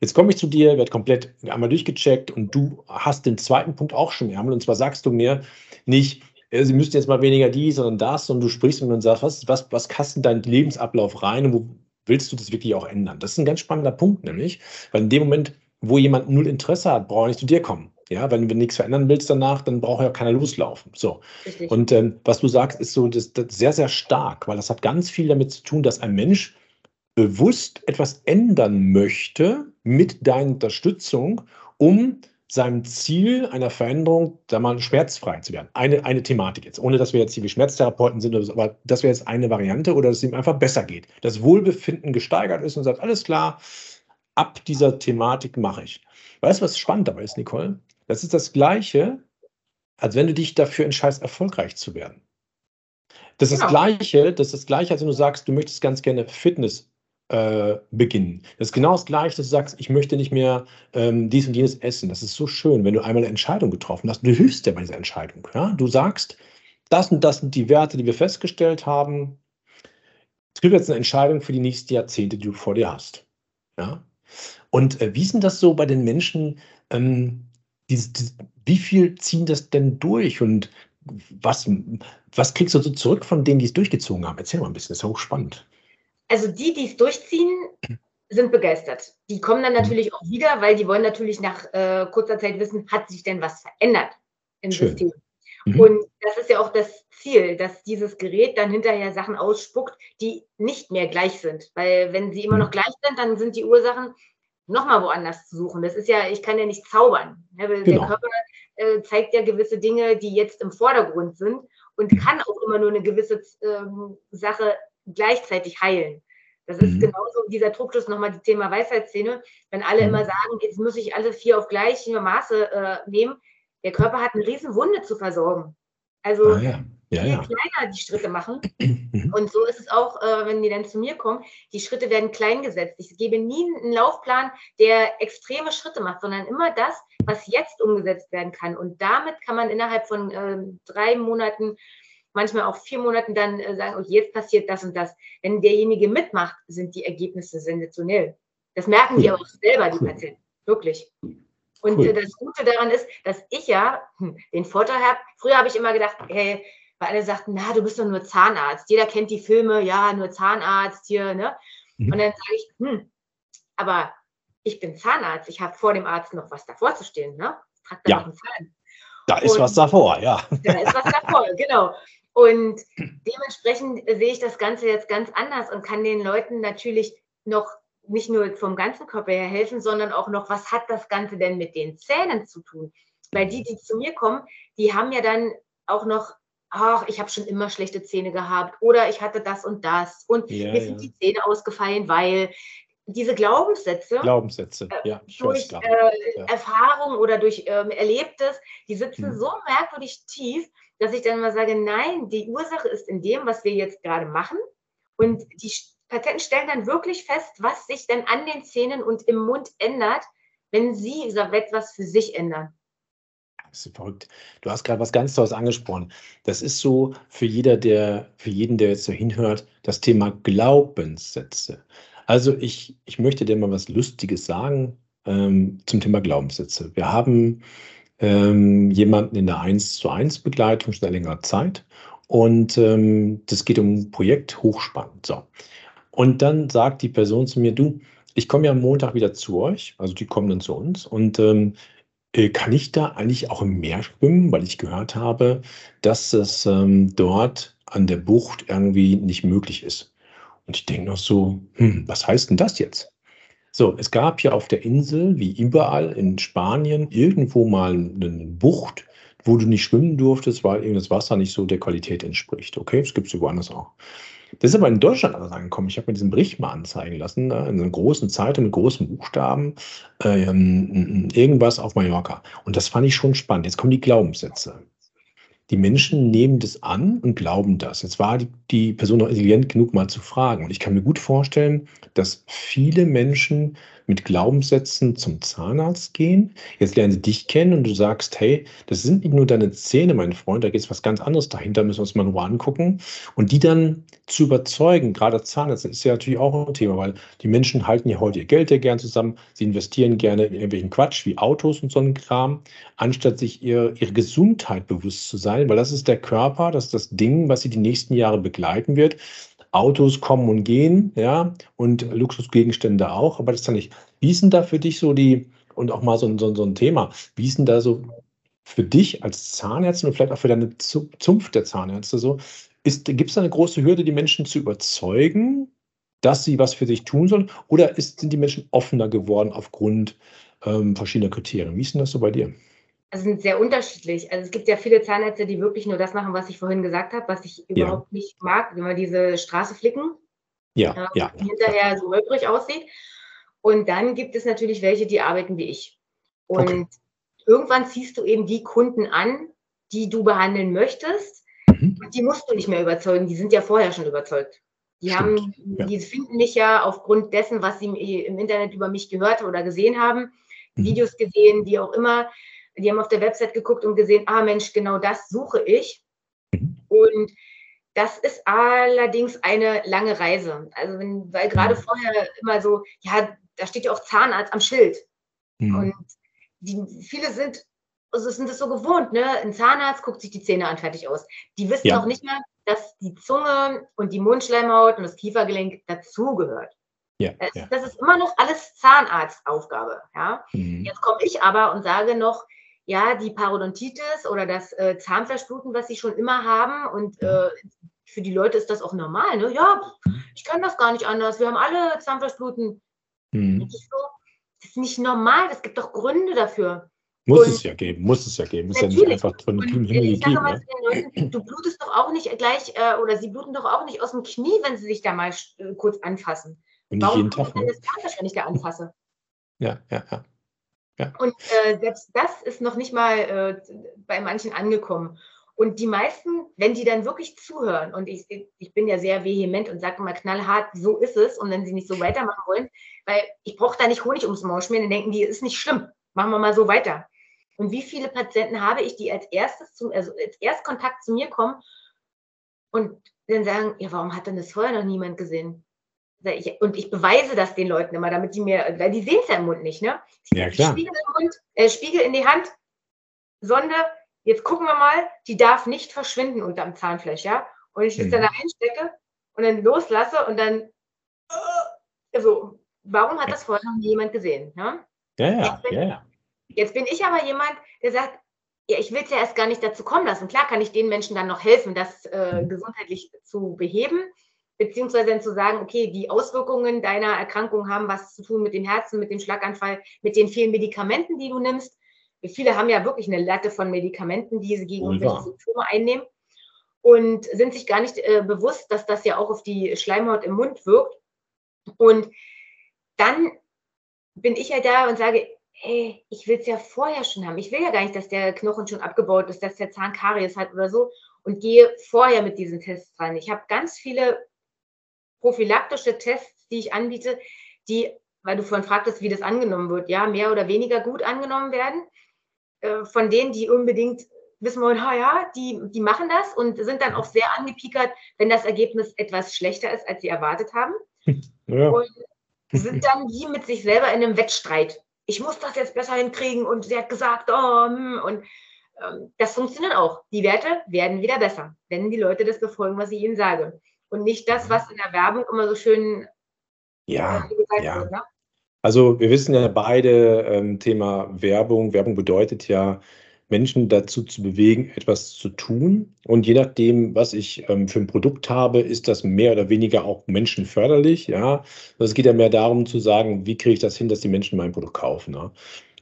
Jetzt komme ich zu dir, werde komplett einmal durchgecheckt und du hast den zweiten Punkt auch schon im Ärmel. Und zwar sagst du mir nicht, äh, sie müssten jetzt mal weniger dies, sondern das, sondern du sprichst mit mir und sagst, was, was, was kasst in deinen Lebensablauf rein und wo willst du das wirklich auch ändern? Das ist ein ganz spannender Punkt, nämlich, weil in dem Moment, wo jemand null Interesse hat, braucht er nicht zu dir kommen. Ja, wenn du nichts verändern willst danach, dann braucht ja keiner loslaufen. So. Richtig. Und ähm, was du sagst, ist so das, das sehr, sehr stark, weil das hat ganz viel damit zu tun, dass ein Mensch bewusst etwas ändern möchte mit deiner Unterstützung, um seinem Ziel einer Veränderung, da mal schmerzfrei zu werden. Eine, eine Thematik jetzt, ohne dass wir jetzt hier wie Schmerztherapeuten sind, so, aber das wäre jetzt eine Variante oder dass es ihm einfach besser geht. Das Wohlbefinden gesteigert ist und sagt, alles klar, ab dieser Thematik mache ich. Weißt du, was spannend dabei ist, Nicole? Das ist das Gleiche, als wenn du dich dafür entscheidest, erfolgreich zu werden. Das ist, genau. das Gleiche, das ist das Gleiche, als wenn du sagst, du möchtest ganz gerne Fitness äh, beginnen. Das ist genau das Gleiche, dass du sagst, ich möchte nicht mehr ähm, dies und jenes essen. Das ist so schön, wenn du einmal eine Entscheidung getroffen hast. Du hilfst dir bei dieser Entscheidung. Ja? Du sagst, das und das sind die Werte, die wir festgestellt haben. Es gibt jetzt eine Entscheidung für die nächsten Jahrzehnte, die du vor dir hast. Ja? Und äh, wie ist denn das so bei den Menschen? Ähm, dieses, dieses, wie viel ziehen das denn durch und was, was kriegst du so zurück von denen, die es durchgezogen haben? Erzähl mal ein bisschen, das ist ja hochspannend also die, die es durchziehen, sind begeistert. Die kommen dann natürlich auch wieder, weil die wollen natürlich nach äh, kurzer Zeit wissen, hat sich denn was verändert im Schön. System. Mhm. Und das ist ja auch das Ziel, dass dieses Gerät dann hinterher Sachen ausspuckt, die nicht mehr gleich sind. Weil wenn sie immer mhm. noch gleich sind, dann sind die Ursachen nochmal woanders zu suchen. Das ist ja, ich kann ja nicht zaubern. Ja, genau. Der Körper äh, zeigt ja gewisse Dinge, die jetzt im Vordergrund sind und kann auch immer nur eine gewisse ähm, Sache gleichzeitig heilen. Das ist mhm. genauso dieser Druckschluss nochmal das Thema Weisheitsszene. Wenn alle mhm. immer sagen, jetzt muss ich alle vier auf gleiche Maße äh, nehmen, der Körper hat eine riesen Wunde zu versorgen. Also ah, ja. Ja, je ja. kleiner die Schritte machen. [CLEARS THROAT] Mhm. Und so ist es auch, äh, wenn die dann zu mir kommen. Die Schritte werden klein gesetzt. Ich gebe nie einen Laufplan, der extreme Schritte macht, sondern immer das, was jetzt umgesetzt werden kann. Und damit kann man innerhalb von äh, drei Monaten manchmal auch vier Monaten dann äh, sagen, okay, jetzt passiert das und das. Wenn derjenige mitmacht, sind die Ergebnisse sensationell. Das merken cool. die auch selber, die Patienten. Wirklich. Und cool. das Gute daran ist, dass ich ja hm, den Vorteil habe. Früher habe ich immer gedacht, hey, weil alle sagten, na, du bist doch nur Zahnarzt. Jeder kennt die Filme, ja, nur Zahnarzt hier, ne? Mhm. Und dann sage ich, hm, aber ich bin Zahnarzt. Ich habe vor dem Arzt noch was davor zu stehen, ne? Trag da ja. noch einen Zahn. Da ist und was davor, ja. Da ist was davor, [LAUGHS] genau. Und dementsprechend sehe ich das Ganze jetzt ganz anders und kann den Leuten natürlich noch nicht nur vom ganzen Körper her helfen, sondern auch noch, was hat das Ganze denn mit den Zähnen zu tun? Weil die, die zu mir kommen, die haben ja dann auch noch, ach, ich habe schon immer schlechte Zähne gehabt oder ich hatte das und das und ja, mir sind die Zähne ausgefallen, weil diese Glaubenssätze, Glaubenssätze äh, ja, durch äh, ja. Erfahrung oder durch ähm, Erlebtes, die sitzen mhm. so merkwürdig tief, dass ich dann mal sage, nein, die Ursache ist in dem, was wir jetzt gerade machen. Und die Patienten stellen dann wirklich fest, was sich dann an den Zähnen und im Mund ändert, wenn sie etwas für sich ändern. Das ist verrückt. Du hast gerade was ganz Tolles angesprochen. Das ist so für jeder, der, für jeden, der jetzt so hinhört, das Thema Glaubenssätze. Also ich, ich möchte dir mal was Lustiges sagen ähm, zum Thema Glaubenssätze. Wir haben ähm, jemanden in der 1 zu 1 Begleitung schon längerer Zeit. Und ähm, das geht um ein Projekt hochspannend. So. Und dann sagt die Person zu mir, du, ich komme ja am Montag wieder zu euch, also die kommen dann zu uns und ähm, äh, kann ich da eigentlich auch im Meer schwimmen, weil ich gehört habe, dass es ähm, dort an der Bucht irgendwie nicht möglich ist. Und ich denke noch so, hm, was heißt denn das jetzt? So, es gab ja auf der Insel, wie überall in Spanien, irgendwo mal eine Bucht, wo du nicht schwimmen durftest, weil eben das Wasser nicht so der Qualität entspricht. Okay, das gibt es woanders auch. Das ist aber in Deutschland anders angekommen. Ich habe mir diesen Bericht mal anzeigen lassen, ne, in einer großen Zeitung mit großen Buchstaben, ähm, irgendwas auf Mallorca. Und das fand ich schon spannend. Jetzt kommen die Glaubenssätze. Die Menschen nehmen das an und glauben das. Jetzt war die, die Person noch intelligent genug, mal zu fragen. Und ich kann mir gut vorstellen, dass viele Menschen mit Glaubenssätzen zum Zahnarzt gehen. Jetzt lernen sie dich kennen und du sagst, hey, das sind nicht nur deine Zähne, mein Freund, da geht es was ganz anderes dahinter, müssen wir uns mal nur angucken. Und die dann zu überzeugen, gerade Zahnärzte ist ja natürlich auch ein Thema, weil die Menschen halten ja heute ihr Geld ja gern zusammen, sie investieren gerne in irgendwelchen Quatsch wie Autos und so einen Kram, anstatt sich ihr, ihre Gesundheit bewusst zu sein, weil das ist der Körper, das ist das Ding, was sie die nächsten Jahre begleiten wird. Autos kommen und gehen, ja, und Luxusgegenstände auch, aber das ist ja nicht. Wie ist denn da für dich so die, und auch mal so, so, so ein Thema. Wie ist denn da so für dich als Zahnärztin und vielleicht auch für deine Zunft der Zahnärzte so? Gibt es da eine große Hürde, die Menschen zu überzeugen, dass sie was für sich tun sollen? Oder ist, sind die Menschen offener geworden aufgrund ähm, verschiedener Kriterien? Wie ist denn das so bei dir? Also sind sehr unterschiedlich. Also es gibt ja viele Zahnärzte, die wirklich nur das machen, was ich vorhin gesagt habe, was ich überhaupt ja. nicht mag, wenn wir diese Straße flicken. Ja, äh, ja. Hinterher so holprig aussieht. Und dann gibt es natürlich welche, die arbeiten wie ich. Und okay. irgendwann ziehst du eben die Kunden an, die du behandeln möchtest. Mhm. Und die musst du nicht mehr überzeugen. Die sind ja vorher schon überzeugt. Die Stimmt. haben, ja. die finden mich ja aufgrund dessen, was sie im Internet über mich gehört oder gesehen haben, mhm. Videos gesehen, wie auch immer. Die haben auf der Website geguckt und gesehen, ah Mensch, genau das suche ich. Mhm. Und das ist allerdings eine lange Reise. Also wenn, weil gerade mhm. vorher immer so, ja, da steht ja auch Zahnarzt am Schild. Mhm. Und die, viele sind, also sind es so gewohnt, ne? Ein Zahnarzt guckt sich die Zähne an, fertig aus. Die wissen ja. auch nicht mehr, dass die Zunge und die Mundschleimhaut und das Kiefergelenk dazugehört. Ja, das, ja. das, ist immer noch alles Zahnarztaufgabe. Ja? Mhm. Jetzt komme ich aber und sage noch, ja, die Parodontitis oder das äh, Zahnfleischbluten, was sie schon immer haben und äh, für die Leute ist das auch normal. Ne? Ja, ich kann das gar nicht anders. Wir haben alle Zahnfleischbluten. Mhm. Das, ist so, das ist nicht normal. Es gibt doch Gründe dafür. Muss und es ja geben, muss es ja geben. Ist ja nicht einfach von dem Himmel gegeben. Ne? Leuten, du blutest doch auch nicht gleich, äh, oder sie bluten doch auch nicht aus dem Knie, wenn sie sich da mal äh, kurz anfassen. Und Warum jeden Tag, ne? das Zahnfleisch, wenn ich da anfasse? Ja, ja, ja. Ja. Und äh, selbst das ist noch nicht mal äh, bei manchen angekommen. Und die meisten, wenn die dann wirklich zuhören, und ich, ich bin ja sehr vehement und sage immer knallhart, so ist es, und wenn sie nicht so weitermachen wollen, weil ich brauche da nicht Honig ums Maul schmieren, dann denken die, ist nicht schlimm, machen wir mal so weiter. Und wie viele Patienten habe ich, die als erstes zum, also als Erstkontakt zu mir kommen und dann sagen, ja, warum hat denn das vorher noch niemand gesehen? Und ich beweise das den Leuten immer, damit die mir, weil die sehen es ja im Mund nicht, ne? Ja, klar. Spiegel Mund, äh, Spiegel in die Hand, Sonde, jetzt gucken wir mal, die darf nicht verschwinden unterm Zahnfleisch, ja? Und ich das mhm. dann da einstecke und dann loslasse und dann, also, warum hat das vorher noch nie jemand gesehen? Ne? Ja, ja, jetzt bin, ja, ja. Jetzt bin ich aber jemand, der sagt, ja, ich will es ja erst gar nicht dazu kommen lassen. Klar kann ich den Menschen dann noch helfen, das äh, mhm. gesundheitlich zu beheben, beziehungsweise dann zu sagen, okay, die Auswirkungen deiner Erkrankung haben was zu tun mit dem Herzen, mit dem Schlaganfall, mit den vielen Medikamenten, die du nimmst. Viele haben ja wirklich eine Latte von Medikamenten, die sie gegen irgendwelche Symptome einnehmen und sind sich gar nicht äh, bewusst, dass das ja auch auf die Schleimhaut im Mund wirkt. Und dann bin ich ja da und sage, hey, ich will es ja vorher schon haben. Ich will ja gar nicht, dass der Knochen schon abgebaut ist, dass der Zahn Karies hat oder so und gehe vorher mit diesen Tests rein. Ich habe ganz viele prophylaktische Tests, die ich anbiete, die, weil du vorhin fragtest, wie das angenommen wird, ja, mehr oder weniger gut angenommen werden. Äh, von denen, die unbedingt wissen wollen, ha, ja, die, die machen das und sind dann auch sehr angepiekert, wenn das Ergebnis etwas schlechter ist, als sie erwartet haben. [LAUGHS] Ja. Und sind dann wie mit sich selber in einem Wettstreit. Ich muss das jetzt besser hinkriegen und sie hat gesagt, oh, hm, und ähm, das funktioniert auch. Die Werte werden wieder besser, wenn die Leute das befolgen, was ich ihnen sage. Und nicht das, was in der Werbung immer so schön ja, äh, ja. Wird, ne? Also wir wissen ja beide ähm, Thema Werbung. Werbung bedeutet ja, Menschen dazu zu bewegen, etwas zu tun. Und je nachdem, was ich ähm, für ein Produkt habe, ist das mehr oder weniger auch menschenförderlich. Ja, also es geht ja mehr darum zu sagen, wie kriege ich das hin, dass die Menschen mein Produkt kaufen. Ne?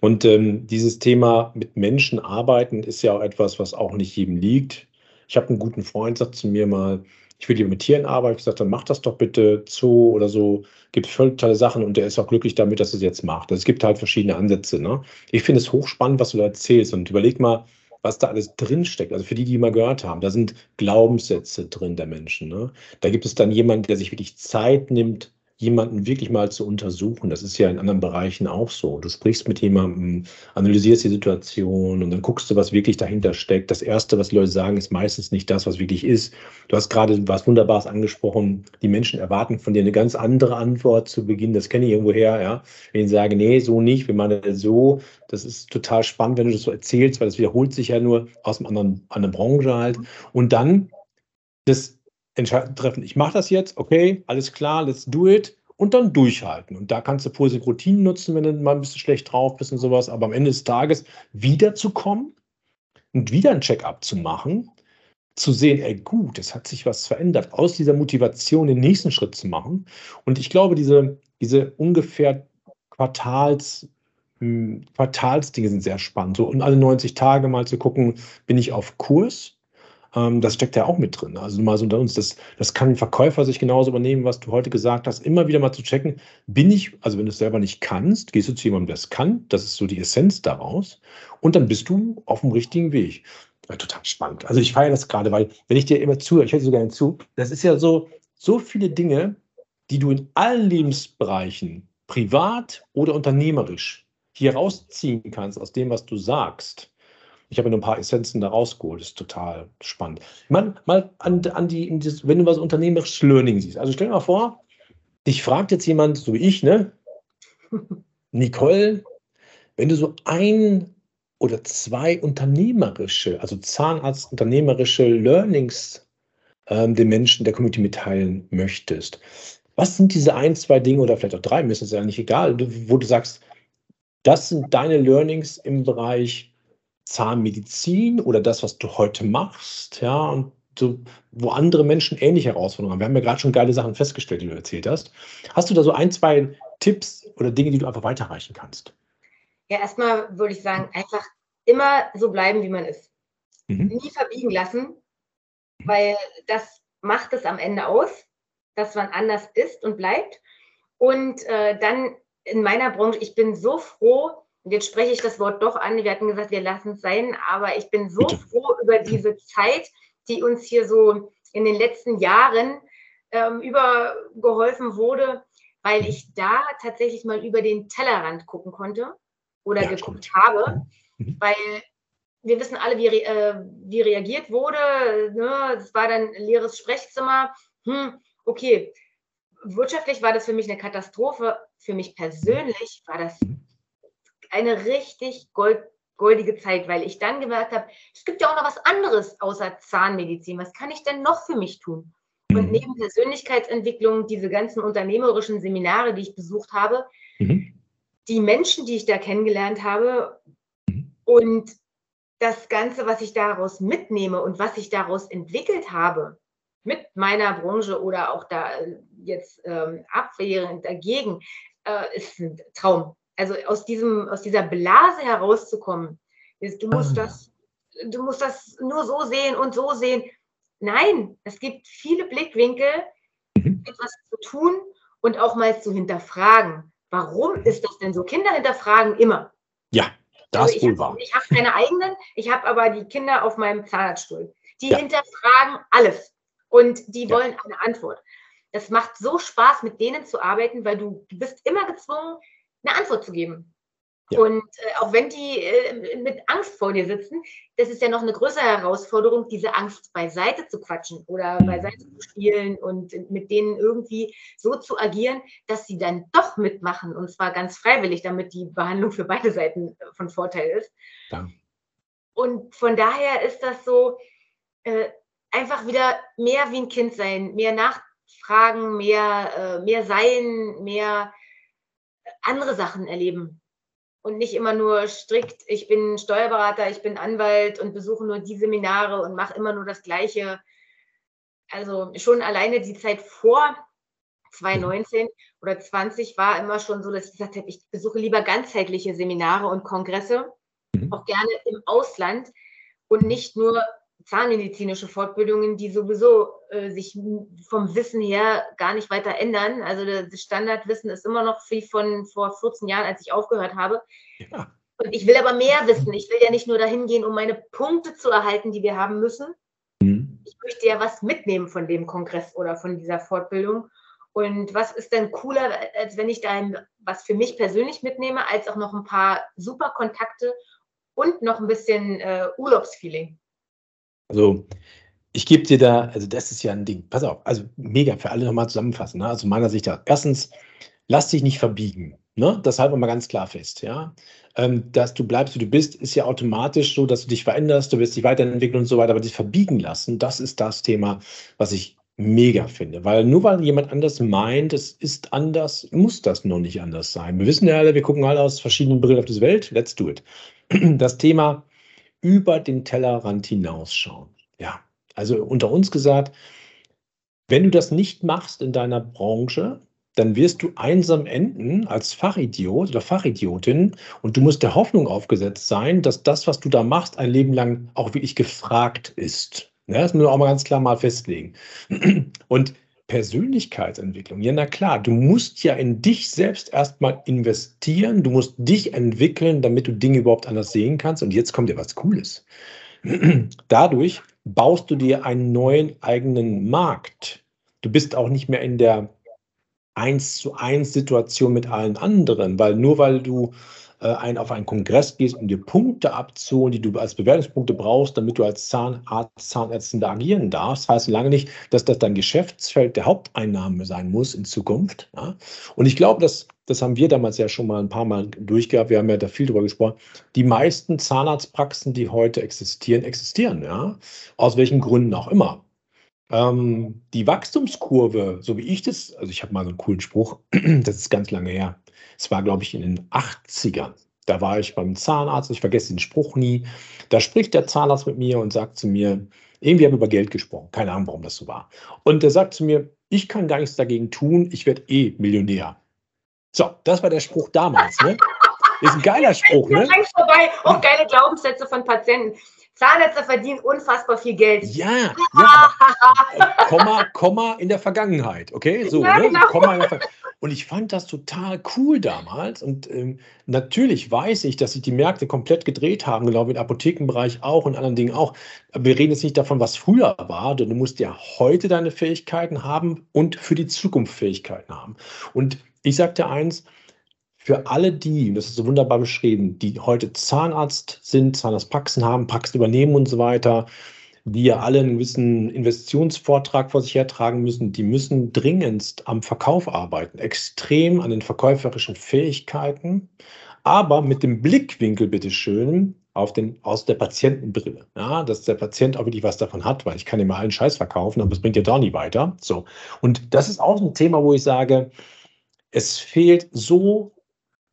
Und ähm, dieses Thema mit Menschen arbeiten ist ja auch etwas, was auch nicht jedem liegt. Ich habe einen guten Freund, sagt zu mir mal, ich will lieber mit Tieren arbeiten. Ich gesagt, dann mach das doch bitte Zoo oder so. Gibt völlig tolle Sachen und der ist auch glücklich damit, dass er es jetzt macht. Also es gibt halt verschiedene Ansätze. Ne? Ich finde es hochspannend, was du da erzählst und überleg mal, was da alles drinsteckt. Also für die, die mal gehört haben, da sind Glaubenssätze drin der Menschen. Ne? Da gibt es dann jemanden, der sich wirklich Zeit nimmt, jemanden wirklich mal zu untersuchen. Das ist ja in anderen Bereichen auch so. Du sprichst mit jemandem, analysierst die Situation und dann guckst du, was wirklich dahinter steckt. Das Erste, was die Leute sagen, ist meistens nicht das, was wirklich ist. Du hast gerade was Wunderbares angesprochen. Die Menschen erwarten von dir eine ganz andere Antwort zu Beginn. Das kenne ich irgendwoher, ja. Wenn ich sage, nee, so nicht, wir das so. Das ist total spannend, wenn du das so erzählst, weil das wiederholt sich ja nur aus einem anderen, anderen Branche halt. Und dann das Entscheidung treffen, ich mache das jetzt, okay, alles klar, let's do it. und dann durchhalten. Und da kannst du positive Routinen nutzen, wenn du mal ein bisschen schlecht drauf bist und sowas. Aber am Ende des Tages wiederzukommen und wieder ein Check-up zu machen, zu sehen, ey, gut, es hat sich was verändert, aus dieser Motivation den nächsten Schritt zu machen. Und ich glaube, diese, diese ungefähr Quartals, hm, Quartalsdinge sind sehr spannend. So und alle 90 Tage mal zu gucken, bin ich auf Kurs? Ähm, das steckt ja auch mit drin. Also mal so unter uns, das, das kann ein Verkäufer sich genauso übernehmen, was du heute gesagt hast, immer wieder mal zu checken, bin ich, also wenn du es selber nicht kannst, gehst du zu jemandem, der es kann, das ist so die Essenz daraus, und dann bist du auf dem richtigen Weg. Ja, total spannend. Also ich feiere das gerade, weil wenn ich dir immer zuhöre, ich höre so gerne zu, das ist ja so, so viele Dinge, die du in allen Lebensbereichen, privat oder unternehmerisch, hier rausziehen kannst aus dem, was du sagst. Ich habe nur ein paar Essenzen da rausgeholt. Das ist total spannend. Man, mal an, an die, das, wenn du was unternehmerisches Learning siehst. Also stell dir mal vor, dich fragt jetzt jemand, so wie ich, ne? [LAUGHS] Nicole, wenn du so ein oder zwei unternehmerische, also Zahnarzt unternehmerische Learnings ähm, den Menschen der Community mitteilen möchtest. Was sind diese ein, zwei Dinge oder vielleicht auch drei, mir ist es ja nicht egal, wo du sagst, das sind deine Learnings im Bereich Zahnmedizin oder das, was du heute machst, ja, und so, wo andere Menschen ähnliche Herausforderungen haben. Wir haben ja gerade schon geile Sachen festgestellt, die du erzählt hast. Hast du da so ein, zwei Tipps oder Dinge, die du einfach weiterreichen kannst? Ja, erstmal würde ich sagen, einfach immer so bleiben, wie man ist. Mhm. Nie verbiegen lassen, weil das macht es am Ende aus, dass man anders ist und bleibt. Und äh, dann in meiner Branche, ich bin so froh, jetzt spreche ich das Wort doch an, wir hatten gesagt, wir lassen es sein, aber ich bin so Bitte. froh über diese Zeit, die uns hier so in den letzten Jahren ähm, übergeholfen wurde, weil ich da tatsächlich mal über den Tellerrand gucken konnte oder ja, geguckt stimmt. habe, mhm. weil wir wissen alle, wie, äh, wie reagiert wurde. Ne? Das war dann ein leeres Sprechzimmer. Hm, okay, wirtschaftlich war das für mich eine Katastrophe. Für mich persönlich war das eine richtig gold, goldige Zeit, weil ich dann gemerkt habe, es gibt ja auch noch was anderes außer Zahnmedizin. Was kann ich denn noch für mich tun? Und mhm. neben Persönlichkeitsentwicklung, diese ganzen unternehmerischen Seminare, die ich besucht habe, mhm die Menschen, die ich da kennengelernt habe mhm. und das Ganze, was ich daraus mitnehme und was ich daraus entwickelt habe mit meiner Branche oder auch da äh, jetzt ähm, abwehrend dagegen, äh, ist ein Traum. Also aus, diesem, aus dieser Blase herauszukommen, ist, du musst ah. das, du musst das nur so sehen und so sehen. Nein, es gibt viele Blickwinkel, mhm. etwas zu tun und auch mal zu hinterfragen. Warum ist das denn so? Kinder hinterfragen immer. Ja, das also wohl wahr. Ich habe keine eigenen, ich habe aber die Kinder auf meinem Zahnarztstuhl. Die ja. hinterfragen alles und die ja. wollen eine Antwort. Das macht so Spaß, mit denen zu arbeiten, weil du, du bist immer gezwungen, eine Antwort zu geben. Ja. Und äh, auch wenn die äh, mit Angst vor dir sitzen, das ist ja noch eine größere Herausforderung, diese Angst beiseite zu quatschen oder mhm. beiseite zu spielen und mit denen irgendwie so zu agieren, dass sie dann doch mitmachen und zwar ganz freiwillig, damit die Behandlung für beide Seiten äh, von Vorteil ist. Ja. Und von daher ist das so, äh, einfach wieder mehr wie ein Kind sein, mehr nachfragen, mehr, äh, mehr sein, mehr andere Sachen erleben und nicht immer nur strikt, ich bin Steuerberater, ich bin Anwalt und besuche nur die Seminare und mache immer nur das Gleiche. Also schon alleine die Zeit vor 2019 oder 20 war immer schon so, dass ich gesagt habe, ich besuche lieber ganzheitliche Seminare und Kongresse, mhm. auch gerne im Ausland und nicht nur zahnmedizinische Fortbildungen, die sowieso äh, sich vom Wissen her gar nicht weiter ändern. Also das Standardwissen ist immer noch wie von vor 14 Jahren, als ich aufgehört habe. Ja. Und ich will aber mehr wissen. Ich will ja nicht nur dahin gehen, um meine Punkte zu erhalten, die wir haben müssen. Mhm. Ich möchte ja was mitnehmen von dem Kongress oder von dieser Fortbildung. Und was ist denn cooler, als wenn ich da was für mich persönlich mitnehme, als auch noch ein paar super Kontakte und noch ein bisschen äh, Urlaubsfeeling. Also ich gebe dir da, also das ist ja ein Ding. Pass auf, also mega für alle nochmal zusammenfassen. Ne? Also meiner Sicht da. Erstens, lass dich nicht verbiegen. Ne? Das halten wir mal ganz klar fest. Ja? Ähm, dass du bleibst, wie du bist, ist ja automatisch so, dass du dich veränderst, du wirst dich weiterentwickeln und so weiter, aber dich verbiegen lassen, das ist das Thema, was ich mega finde, weil nur weil jemand anders meint, es ist anders, muss das noch nicht anders sein. Wir wissen ja alle, wir gucken alle aus verschiedenen Brillen auf diese Welt. Let's do it. Das Thema über den Tellerrand hinausschauen. Ja, also unter uns gesagt, wenn du das nicht machst in deiner Branche, dann wirst du einsam enden als Fachidiot oder Fachidiotin und du musst der Hoffnung aufgesetzt sein, dass das, was du da machst, ein Leben lang auch wirklich gefragt ist. Ja, das müssen wir auch mal ganz klar mal festlegen. Und Persönlichkeitsentwicklung, ja, na klar, du musst ja in dich selbst erstmal investieren, du musst dich entwickeln, damit du Dinge überhaupt anders sehen kannst. Und jetzt kommt ja was Cooles. [CLEARS THROAT] Dadurch baust du dir einen neuen eigenen Markt. Du bist auch nicht mehr in der eins zu eins Situation mit allen anderen, weil nur weil du äh, ein, auf einen Kongress gehst, um dir Punkte abzuholen, die du als Bewertungspunkte brauchst, damit du als Zahnarzt, Zahnärztin da agieren darfst, heißt lange nicht, dass das dein Geschäftsfeld der Haupteinnahme sein muss in Zukunft. Ja? Und ich glaube, dass das haben wir damals ja schon mal ein paar Mal durchgehabt, wir haben ja da viel drüber gesprochen, die meisten Zahnarztpraxen, die heute existieren, existieren, ja, aus welchen Gründen auch immer. Ähm, die Wachstumskurve, so wie ich das, also ich habe mal so einen coolen Spruch, [CLEARS THROAT] das ist ganz lange her. Es war, glaube ich, in den 80ern. Da war ich beim Zahnarzt, ich vergesse den Spruch nie. Da spricht der Zahnarzt mit mir und sagt zu mir, irgendwie haben wir über Geld gesprochen. Keine Ahnung, warum das so war. Und er sagt zu mir, ich kann gar nichts dagegen tun, ich werde eh Millionär. So, das war der Spruch damals. Ne? Ist ein geiler Spruch, ne? vorbei. Auch geile Glaubenssätze von Patienten. Zahnärzte verdienen unfassbar viel Geld. Ja, ja [LAUGHS] Komma, Komma in der Vergangenheit, okay? So, ja, ne? Genau. Komma in der Ver und ich fand das total cool damals. Und ähm, natürlich weiß ich, dass sich die Märkte komplett gedreht haben, genau wie im Apothekenbereich auch und anderen Dingen auch. Aber wir reden jetzt nicht davon, was früher war. Du musst ja heute deine Fähigkeiten haben und für die Zukunft Fähigkeiten haben. Und ich sagte eins, für alle die, das ist so wunderbar beschrieben, die heute Zahnarzt sind, Zahnarztpraxen haben, Praxen übernehmen und so weiter, die ja alle einen gewissen Investitionsvortrag vor sich hertragen müssen, die müssen dringendst am Verkauf arbeiten, extrem an den verkäuferischen Fähigkeiten, aber mit dem Blickwinkel, bitteschön, auf den, aus der Patientenbrille. Ja, dass der Patient auch wirklich was davon hat, weil ich kann ihm allen Scheiß verkaufen, aber es bringt ja doch nie weiter. So. Und das ist auch ein Thema, wo ich sage, es fehlt so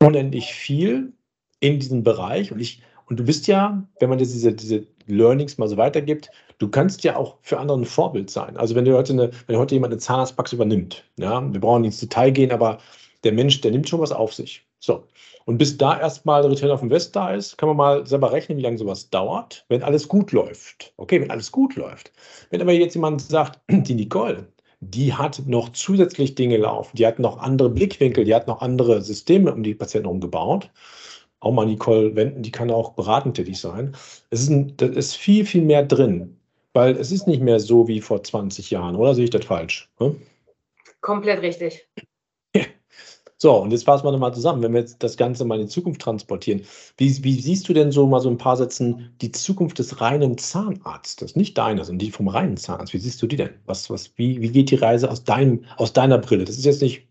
unendlich viel in diesem Bereich und ich und du bist ja, wenn man diese, diese Learnings mal so weitergibt, du kannst ja auch für andere ein Vorbild sein. Also wenn du heute, eine, wenn heute jemand eine Zahnarztpraxis übernimmt, ja, wir brauchen nicht ins Detail gehen, aber der Mensch, der nimmt schon was auf sich. So. Und bis da erstmal der Return auf Invest da ist, kann man mal selber rechnen, wie lange sowas dauert, wenn alles gut läuft. Okay, wenn alles gut läuft. Wenn aber jetzt jemand sagt, [CLEARS THROAT] die Nicole, die hat noch zusätzlich Dinge laufen, die hat noch andere Blickwinkel, die hat noch andere Systeme um die Patienten umgebaut. Auch mal Nicole wenden, die kann auch beratend tätig sein. Es ist, ein, das ist viel, viel mehr drin, weil es ist nicht mehr so wie vor 20 Jahren, oder sehe ich das falsch? Hm? Komplett richtig. So, und jetzt fassen wir nochmal zusammen, wenn wir jetzt das Ganze mal in die Zukunft transportieren. Wie, wie siehst du denn so mal so ein paar Sätzen die Zukunft des reinen Zahnarztes? Nicht deiner, sondern die vom reinen Zahnarzt. Wie siehst du die denn? Was, was, wie, wie geht die Reise aus, deinem, aus deiner Brille? Das ist jetzt nicht,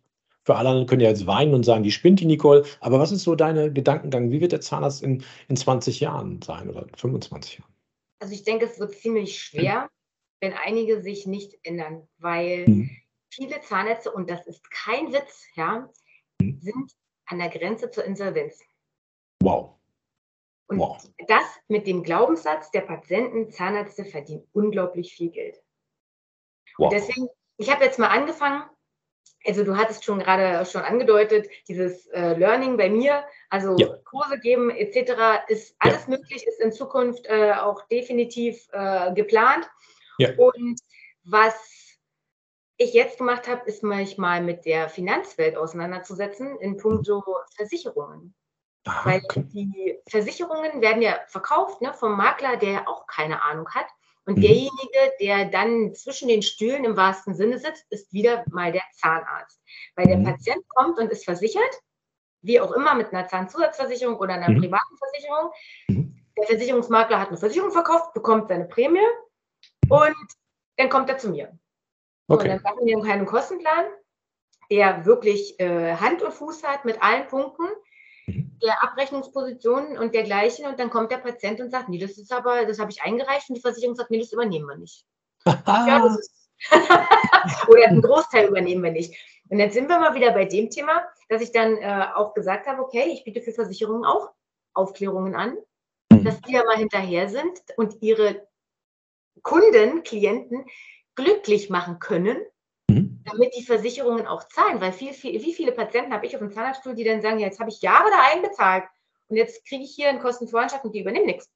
für alle anderen können ja jetzt weinen und sagen, die spinnt die Nicole. Aber was ist so deine Gedankengang? Wie wird der Zahnarzt in, in 20 Jahren sein oder 25 Jahren? Also ich denke, es wird ziemlich schwer, wenn einige sich nicht ändern, weil hm. viele Zahnärzte, und das ist kein Witz, ja, sind an der Grenze zur Insolvenz. Wow. Und wow. das mit dem Glaubenssatz, der Patienten, Zahnärzte verdienen unglaublich viel Geld. Wow. Und deswegen, ich habe jetzt mal angefangen, also du hattest schon gerade schon angedeutet, dieses äh, Learning bei mir, also ja. Kurse geben etc., ist alles ja. möglich, ist in Zukunft äh, auch definitiv äh, geplant. Ja. Und was ich jetzt gemacht habe, ist mich mal mit der Finanzwelt auseinanderzusetzen in puncto Versicherungen. Aha, Weil die Versicherungen werden ja verkauft ne, vom Makler, der auch keine Ahnung hat. Und mhm. derjenige, der dann zwischen den Stühlen im wahrsten Sinne sitzt, ist wieder mal der Zahnarzt. Weil der mhm. Patient kommt und ist versichert, wie auch immer, mit einer Zahnzusatzversicherung oder einer mhm. privaten Versicherung. Mhm. Der Versicherungsmakler hat eine Versicherung verkauft, bekommt seine Prämie und dann kommt er zu mir. Okay. Und dann machen wir einen kleinen Kostenplan, der wirklich äh, Hand und Fuß hat mit allen Punkten. Der Abrechnungspositionen und dergleichen. Und dann kommt der Patient und sagt, nee, das ist aber, das habe ich eingereicht und die Versicherung sagt, nee, das übernehmen wir nicht. [LAUGHS] ja, das ist, [LAUGHS] Oder einen Großteil übernehmen wir nicht. Und jetzt sind wir mal wieder bei dem Thema, dass ich dann äh, auch gesagt habe, okay, ich biete für Versicherungen auch Aufklärungen an, mhm. dass die ja mal hinterher sind und ihre Kunden, Klienten glücklich machen können, mhm. damit die Versicherungen auch zahlen. Weil viel, viel, wie viele Patienten habe ich auf dem Zahnarztstuhl, die dann sagen, ja, jetzt habe ich Jahre da einbezahlt und jetzt kriege ich hier einen Kostenvoranschlag und die übernehmen nichts.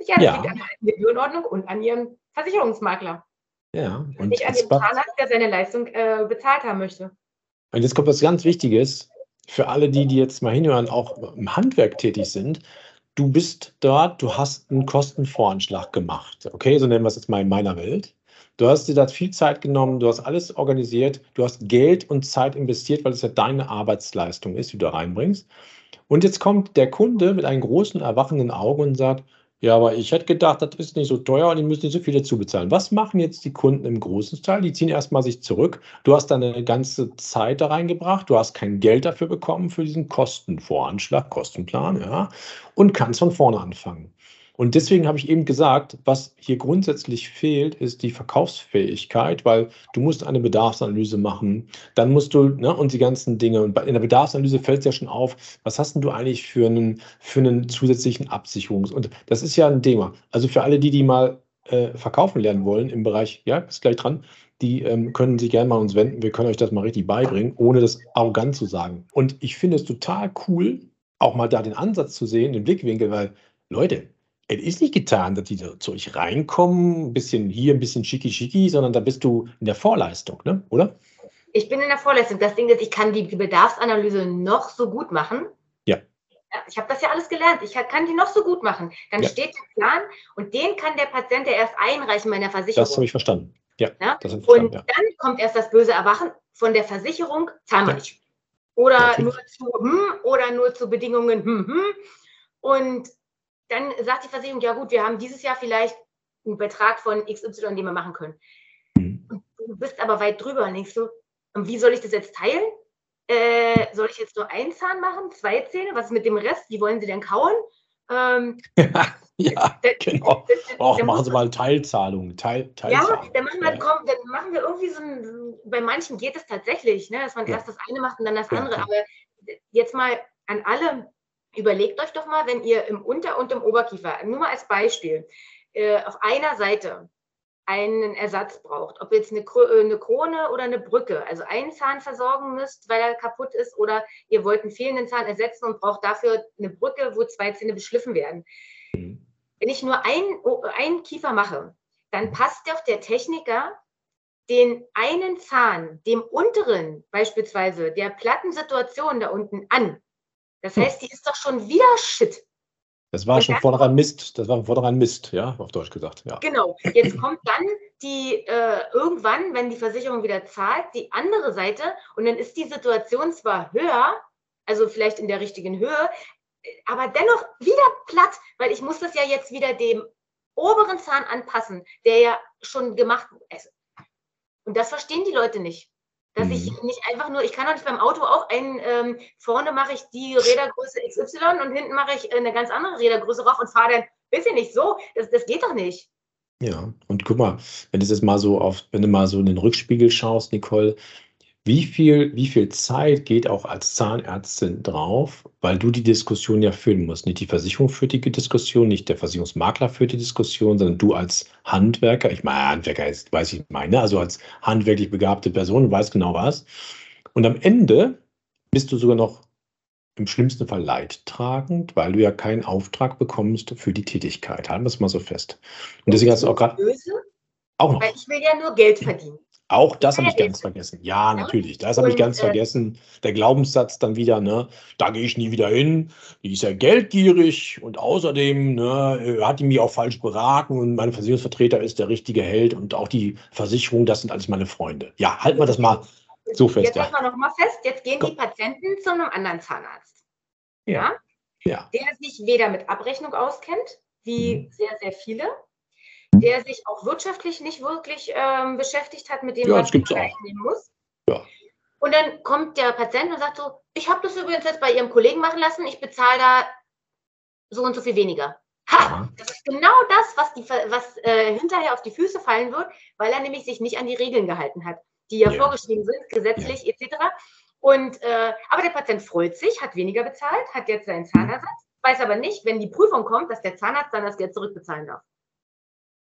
Ja, das ja. liegt an der Gebührenordnung und an ihrem Versicherungsmakler. Ja, und nicht an dem Zahnarzt, der seine Leistung äh, bezahlt haben möchte. Und jetzt kommt was ganz Wichtiges für alle, die, die jetzt mal hinhören, auch im Handwerk tätig sind. Du bist dort, du hast einen Kostenvoranschlag gemacht. Okay, so nennen wir es jetzt mal in meiner Welt. Du hast dir da viel Zeit genommen, du hast alles organisiert, du hast Geld und Zeit investiert, weil es ja deine Arbeitsleistung ist, die du da reinbringst. Und jetzt kommt der Kunde mit einem großen, erwachenden Auge und sagt, ja, aber ich hätte gedacht, das ist nicht so teuer und die müssen nicht so viel dazu bezahlen. Was machen jetzt die Kunden im großen Teil? Die ziehen erstmal sich zurück. Du hast deine ganze Zeit da reingebracht, du hast kein Geld dafür bekommen für diesen Kostenvoranschlag, Kostenplan, ja, und kannst von vorne anfangen. Und deswegen habe ich eben gesagt, was hier grundsätzlich fehlt, ist die Verkaufsfähigkeit, weil du musst eine Bedarfsanalyse machen, dann musst du, ne, und die ganzen Dinge. Und in der Bedarfsanalyse fällt es ja schon auf, was hast denn du eigentlich für einen, für einen zusätzlichen Absicherungs- und das ist ja ein Thema. Also für alle, die, die mal äh, verkaufen lernen wollen im Bereich, ja, ist gleich dran, die ähm, können sich gerne mal uns wenden. Wir können euch das mal richtig beibringen, ohne das arrogant zu sagen. Und ich finde es total cool, auch mal da den Ansatz zu sehen, den Blickwinkel, weil Leute, es ist nicht getan, dass die zu euch reinkommen, ein bisschen hier, ein bisschen schicki-schicki, sondern da bist du in der Vorleistung, ne? oder? Ich bin in der Vorleistung. Das Ding ist, ich kann die Bedarfsanalyse noch so gut machen. Ja. ich habe das ja alles gelernt. Ich kann die noch so gut machen. Dann ja. steht der Plan und den kann der Patient ja erst einreichen bei der Versicherung. Das habe ich verstanden. Ja, ja? Das verstanden, und ja. dann kommt erst das böse Erwachen von der Versicherung, zahlen wir nicht. Oder nur zu hm, oder nur zu Bedingungen hm, hm. Und dann sagt die Versicherung, ja gut, wir haben dieses Jahr vielleicht einen Betrag von XY, den wir machen können. Mhm. Und du bist aber weit drüber und denkst so, und wie soll ich das jetzt teilen? Äh, soll ich jetzt nur einen Zahn machen, zwei Zähne? Was ist mit dem Rest? Wie wollen sie denn kauen? Ähm, [LAUGHS] ja, genau. Auch machen Sie mal Teilzahlungen. Teil, Teilzahlung. Ja, dann machen, wir, komm, dann machen wir irgendwie so ein, bei manchen geht es tatsächlich, ne, dass man ja. erst das eine macht und dann das andere. Ja. Aber jetzt mal an alle Überlegt euch doch mal, wenn ihr im Unter- und im Oberkiefer, nur mal als Beispiel, äh, auf einer Seite einen Ersatz braucht, ob jetzt eine, äh, eine, Krone oder eine Brücke, also einen Zahn versorgen müsst, weil er kaputt ist, oder ihr wollt einen fehlenden Zahn ersetzen und braucht dafür eine Brücke, wo zwei Zähne beschliffen werden. Wenn ich nur einen, einen Kiefer mache, dann passt doch der Techniker den einen Zahn, dem unteren beispielsweise, der Plattensituation da unten an. Das heißt, die ist doch schon wieder Shit. Das war schon vornherein Mist. Das war vornherein Mist, ja, auf Deutsch gesagt. Ja. Genau. Jetzt kommt dann die äh, irgendwann, wenn die Versicherung wieder zahlt, die andere Seite und dann ist die Situation zwar höher, also vielleicht in der richtigen Höhe, aber dennoch wieder platt, weil ich muss das ja jetzt wieder dem oberen Zahn anpassen, der ja schon gemacht ist. Und das verstehen die Leute nicht. Dass mhm. ich nicht einfach nur, ich kann doch nicht beim Auto auch ein, ähm, vorne mache ich die Rädergröße XY und hinten mache ich eine ganz andere Rädergröße rauf und fahre dann, bisschen nicht so. Das, das geht doch nicht. Ja, und guck mal, wenn du jetzt mal so auf, wenn du mal so in den Rückspiegel schaust, Nicole, wie viel, wie viel Zeit geht auch als Zahnärztin drauf, weil du die Diskussion ja führen musst? Nicht die Versicherung führt die Diskussion, nicht der Versicherungsmakler führt die Diskussion, sondern du als Handwerker, ich meine, Handwerker ist, weiß ich meine, also als handwerklich begabte Person, weißt genau was. Und am Ende bist du sogar noch im schlimmsten Fall leidtragend, weil du ja keinen Auftrag bekommst für die Tätigkeit. Halten wir es mal so fest. Und deswegen hast du auch gerade. Auch noch. Weil ich will ja nur Geld verdienen. Auch das habe ich ganz vergessen. Ja, natürlich. Das habe ich ganz äh, vergessen. Der Glaubenssatz dann wieder, ne, da gehe ich nie wieder hin. Die ist ja geldgierig und außerdem ne, äh, hat die mich auch falsch beraten und mein Versicherungsvertreter ist der richtige Held und auch die Versicherung, das sind alles meine Freunde. Ja, halten wir das mal so fest. Jetzt halten wir noch mal fest, jetzt gehen Komm. die Patienten zu einem anderen Zahnarzt. Ja. ja. Der sich weder mit Abrechnung auskennt, wie mhm. sehr, sehr viele der sich auch wirtschaftlich nicht wirklich ähm, beschäftigt hat mit dem, ja, was man einnehmen muss. Ja. Und dann kommt der Patient und sagt so, ich habe das übrigens jetzt bei Ihrem Kollegen machen lassen, ich bezahle da so und so viel weniger. Ha, das ist genau das, was, die, was äh, hinterher auf die Füße fallen wird, weil er nämlich sich nicht an die Regeln gehalten hat, die ja, ja. vorgeschrieben sind, gesetzlich ja. etc. Und, äh, aber der Patient freut sich, hat weniger bezahlt, hat jetzt seinen Zahnersatz, weiß aber nicht, wenn die Prüfung kommt, dass der Zahnarzt dann das Geld zurückbezahlen darf.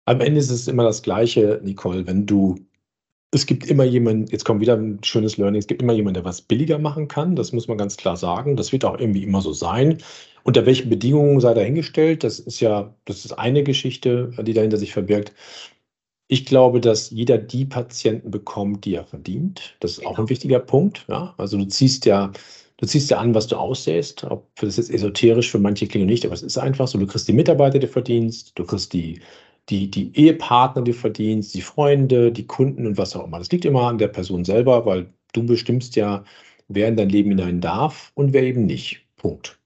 Am Ende ist es immer das Gleiche, Nicole, wenn du es gibt immer jemanden, jetzt kommt wieder ein schönes Learning, es gibt immer jemanden, der was billiger machen kann, das muss man ganz klar sagen. Das wird auch irgendwie immer so sein. Unter welchen Bedingungen sei dahingestellt, das ist ja, das ist eine Geschichte, die dahinter sich verbirgt. Ich glaube, dass jeder die Patienten bekommt, die er verdient. Das ist genau. auch ein wichtiger Punkt. Ja? Also du ziehst ja, du ziehst ja an, was du aussähst. Ob das jetzt esoterisch für manche klingt nicht, aber es ist einfach so. Du kriegst die Mitarbeiter, die du verdienst, du kriegst die die, die Ehepartner, die du verdienst, die Freunde, die Kunden und was auch immer. Das liegt immer an der Person selber, weil du bestimmst ja, wer in dein Leben hinein darf und wer eben nicht. Punkt.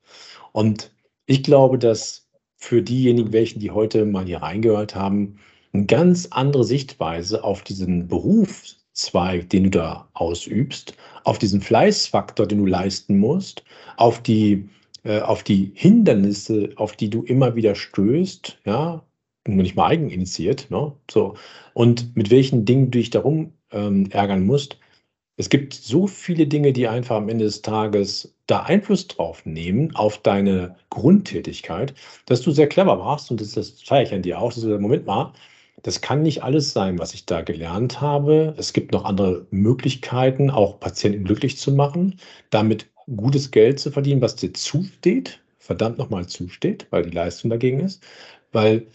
Und ich glaube, dass für diejenigen, welchen die heute mal hier reingehört haben, eine ganz andere Sichtweise auf diesen Berufszweig, den du da ausübst, auf diesen Fleißfaktor, den du leisten musst, auf die, äh, auf die Hindernisse, auf die du immer wieder stößt, ja, nicht mal eigeninitiiert, ne? So. Und mit welchen Dingen du dich darum ähm, ärgern musst. Es gibt so viele Dinge, die einfach am Ende des Tages da Einfluss drauf nehmen auf deine Grundtätigkeit, dass du sehr clever warst und das, das feiere ich an dir auch. Das ist, Moment mal, das kann nicht alles sein, was ich da gelernt habe. Es gibt noch andere Möglichkeiten, auch Patienten glücklich zu machen, damit gutes Geld zu verdienen, was dir zusteht, verdammt nochmal zusteht, weil die Leistung dagegen ist. Weil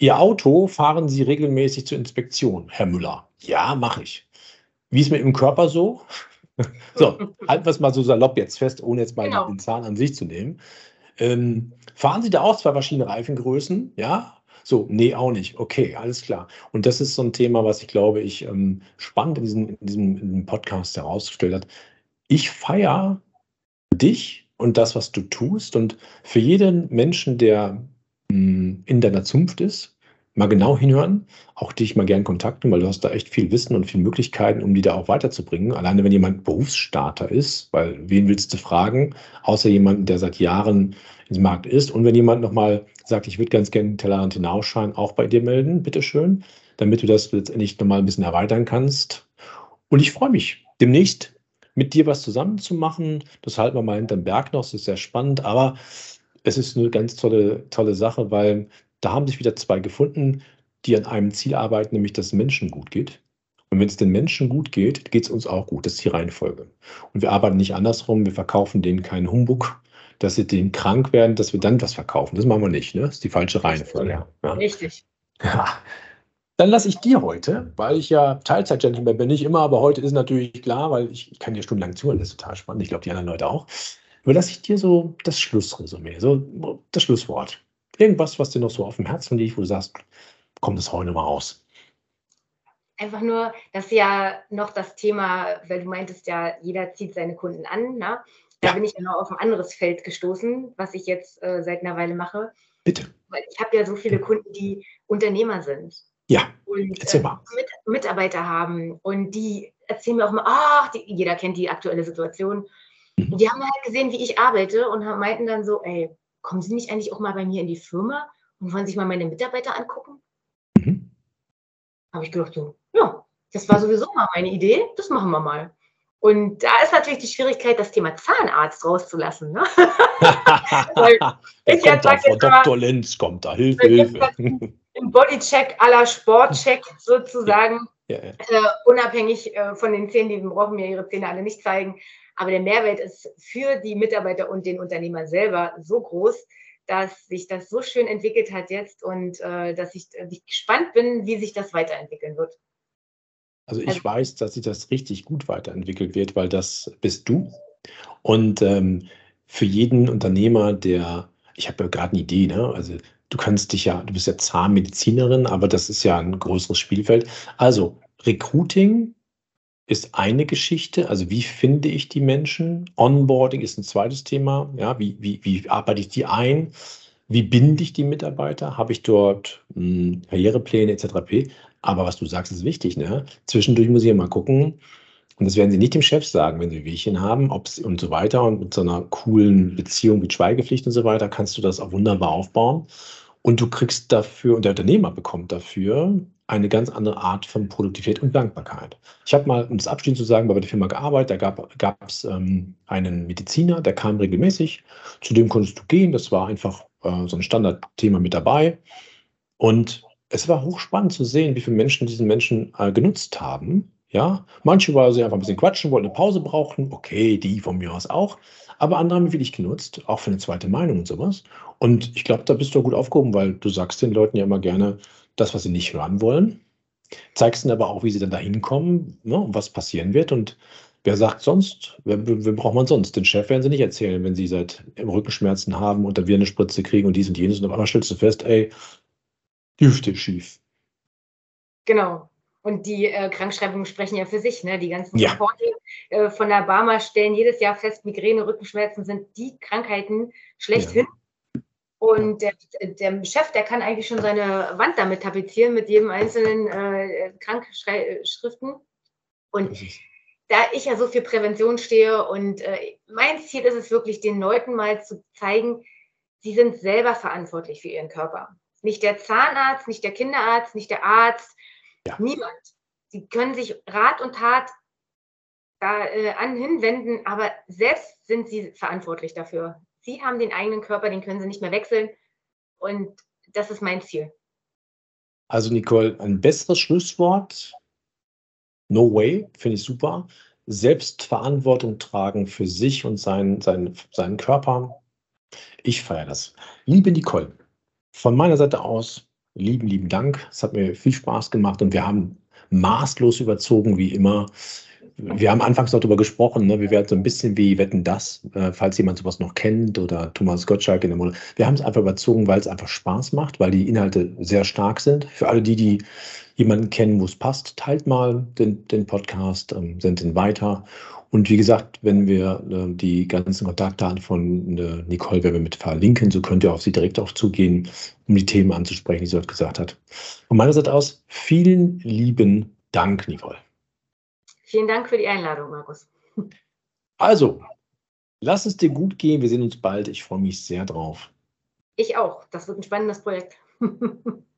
Ihr Auto fahren Sie regelmäßig zur Inspektion, Herr Müller. Ja, mache ich. Wie ist mit Ihrem Körper so? [LAUGHS] so, halten wir es mal so salopp jetzt fest, ohne jetzt mal genau. den Zahn an sich zu nehmen. Ähm, fahren Sie da auch zwei verschiedene Reifengrößen? Ja? So, nee, auch nicht. Okay, alles klar. Und das ist so ein Thema, was ich glaube, ich ähm, spannend in diesem, in diesem, in diesem Podcast herausgestellt hat. Ich feiere dich und das, was du tust. Und für jeden Menschen, der in deiner Zunft ist, mal genau hinhören, auch dich mal gern kontakten, weil du hast da echt viel Wissen und viele Möglichkeiten, um die da auch weiterzubringen. Alleine wenn jemand Berufsstarter ist, weil wen willst du fragen, außer jemanden, der seit Jahren im Markt ist. Und wenn jemand nochmal sagt, ich würde ganz gerne den Tellerrand hinausschauen, auch bei dir melden, bitteschön, damit du das letztendlich nochmal ein bisschen erweitern kannst. Und ich freue mich, demnächst mit dir was zusammen zu machen. Das halten wir mal hinterm Berg noch, das ist sehr spannend, aber es ist eine ganz tolle, tolle Sache, weil da haben sich wieder zwei gefunden, die an einem Ziel arbeiten, nämlich dass es Menschen gut geht. Und wenn es den Menschen gut geht, geht es uns auch gut. Das ist die Reihenfolge. Und wir arbeiten nicht andersrum. Wir verkaufen denen keinen Humbug, dass sie denen krank werden, dass wir dann was verkaufen. Das machen wir nicht. Ne? Das ist die falsche Reihenfolge. Ja. Richtig. Ja. Dann lasse ich dir heute, weil ich ja Teilzeit-Gentleman bin, nicht immer, aber heute ist natürlich klar, weil ich, ich kann dir stundenlang zuhören, das ist total spannend. Ich glaube, die anderen Leute auch überlasse ich dir so das Schlussresümee, so das Schlusswort. Irgendwas, was dir noch so auf dem Herzen liegt, wo du sagst, komm das heute mal raus. Einfach nur, dass ja noch das Thema, weil du meintest ja, jeder zieht seine Kunden an. Ne? Da ja. bin ich ja noch auf ein anderes Feld gestoßen, was ich jetzt äh, seit einer Weile mache. Bitte. Weil ich habe ja so viele Kunden, die Unternehmer sind. Ja. Und Erzähl äh. Mit, Mitarbeiter haben. Und die erzählen mir auch mal, ach, die, jeder kennt die aktuelle Situation. Und die haben halt gesehen, wie ich arbeite und meinten dann so, ey, kommen Sie nicht eigentlich auch mal bei mir in die Firma und wollen sich mal meine Mitarbeiter angucken? Mhm. Habe ich gedacht, so, ja, das war sowieso mal meine Idee, das machen wir mal. Und da ist natürlich die Schwierigkeit, das Thema Zahnarzt rauszulassen. Ne? [LAUGHS] ich kommt da, Frau Dr. Lenz kommt da, Hilfe, Hilfe. Im Bodycheck aller Sportcheck [LAUGHS] sozusagen, ja, ja. Äh, unabhängig äh, von den Zähnen, die brauchen mir ihre Zähne alle nicht zeigen. Aber der Mehrwert ist für die Mitarbeiter und den Unternehmer selber so groß, dass sich das so schön entwickelt hat jetzt und äh, dass ich, äh, ich, gespannt bin, wie sich das weiterentwickeln wird. Also ich also, weiß, dass sich das richtig gut weiterentwickelt wird, weil das bist du. Und ähm, für jeden Unternehmer, der, ich habe ja gerade eine Idee, ne? also du kannst dich ja, du bist ja Zahnmedizinerin, aber das ist ja ein größeres Spielfeld. Also Recruiting ist eine Geschichte, also wie finde ich die Menschen? Onboarding ist ein zweites Thema, ja, wie, wie, wie arbeite ich die ein? Wie binde ich die Mitarbeiter? Habe ich dort mh, hm, Karrierepläne etc. Aber was du sagst, ist wichtig. Ne? Zwischendurch muss ich ja mal gucken, Und das werden sie nicht dem Chef sagen, wenn sie Wehchen haben, ob und so weiter. Und mit so einer coolen Beziehung wie Schweigepflicht und so weiter kannst du das auch wunderbar aufbauen. Und du kriegst dafür, und der Unternehmer bekommt dafür eine ganz andere Art von Produktivität und Dankbarkeit. Ich habe mal, um das abschließend zu sagen, bei der Firma gearbeitet, da gab es ähm, einen Mediziner, der kam regelmäßig, zu dem konntest du gehen, das war einfach äh, so ein Standardthema mit dabei. Und es war hochspannend zu sehen, wie viele Menschen diesen Menschen äh, genutzt haben. Ja, manche, weil sie einfach ein bisschen quatschen wollten, eine Pause brauchten. Okay, die von mir aus auch. Aber andere haben wirklich genutzt, auch für eine zweite Meinung und sowas. Und ich glaube, da bist du gut aufgehoben, weil du sagst den Leuten ja immer gerne das, was sie nicht hören wollen. Zeigst ihnen aber auch, wie sie dann da hinkommen ne, und was passieren wird. Und wer sagt sonst, wer, wer braucht man sonst? Den Chef werden sie nicht erzählen, wenn sie seit Rückenschmerzen haben und da wir eine Spritze kriegen und dies und jenes. Und auf einmal stellst du fest, ey, die Hüfte schief. Genau. Und die äh, Krankschreibungen sprechen ja für sich. Ne? Die ganzen Ja. Reporte äh, von der Barmer stellen jedes Jahr fest, Migräne, Rückenschmerzen sind die Krankheiten schlechthin. Und der, der Chef, der kann eigentlich schon seine Wand damit tapezieren mit jedem einzelnen äh, Krankschriften. Und da ich ja so für Prävention stehe und äh, mein Ziel ist es wirklich, den Leuten mal zu zeigen, sie sind selber verantwortlich für ihren Körper. Nicht der Zahnarzt, nicht der Kinderarzt, nicht der Arzt, Ja. niemand. Sie können sich Rat und Tat da äh, an hinwenden, aber selbst sind sie verantwortlich dafür. Sie haben den eigenen Körper, den können sie nicht mehr wechseln. Und das ist mein Ziel. Also, Nicole, ein besseres Schlusswort. No way, finde ich super. Selbstverantwortung tragen für sich und seinen, seinen, seinen Körper. Ich feiere das. Liebe Nicole, von meiner Seite aus, lieben, lieben Dank. Es hat mir viel Spaß gemacht und wir haben maßlos überzogen, wie immer. Wir haben anfangs noch darüber gesprochen, ne? wir werden so ein bisschen wie Wetten das, äh, falls jemand sowas noch kennt oder Thomas Gottschalk in der Mode. Wir haben es einfach überzogen, weil es einfach Spaß macht, weil die Inhalte sehr stark sind. Für alle die, die jemanden kennen, wo es passt, teilt mal den, den Podcast, ähm, sendet ihn weiter. Und wie gesagt, wenn wir äh, die ganzen Kontaktdaten von äh, Nicole wir mit verlinken, so könnt ihr auf sie direkt auch zugehen, um die Themen anzusprechen, die sie dort gesagt hat. Von meiner Seite aus, vielen lieben Dank, Nicole. Vielen Dank für die Einladung, Markus. Also, lass es dir gut gehen. Wir sehen uns bald. Ich freue mich sehr drauf. Ich auch. Das wird ein spannendes Projekt. [LAUGHS]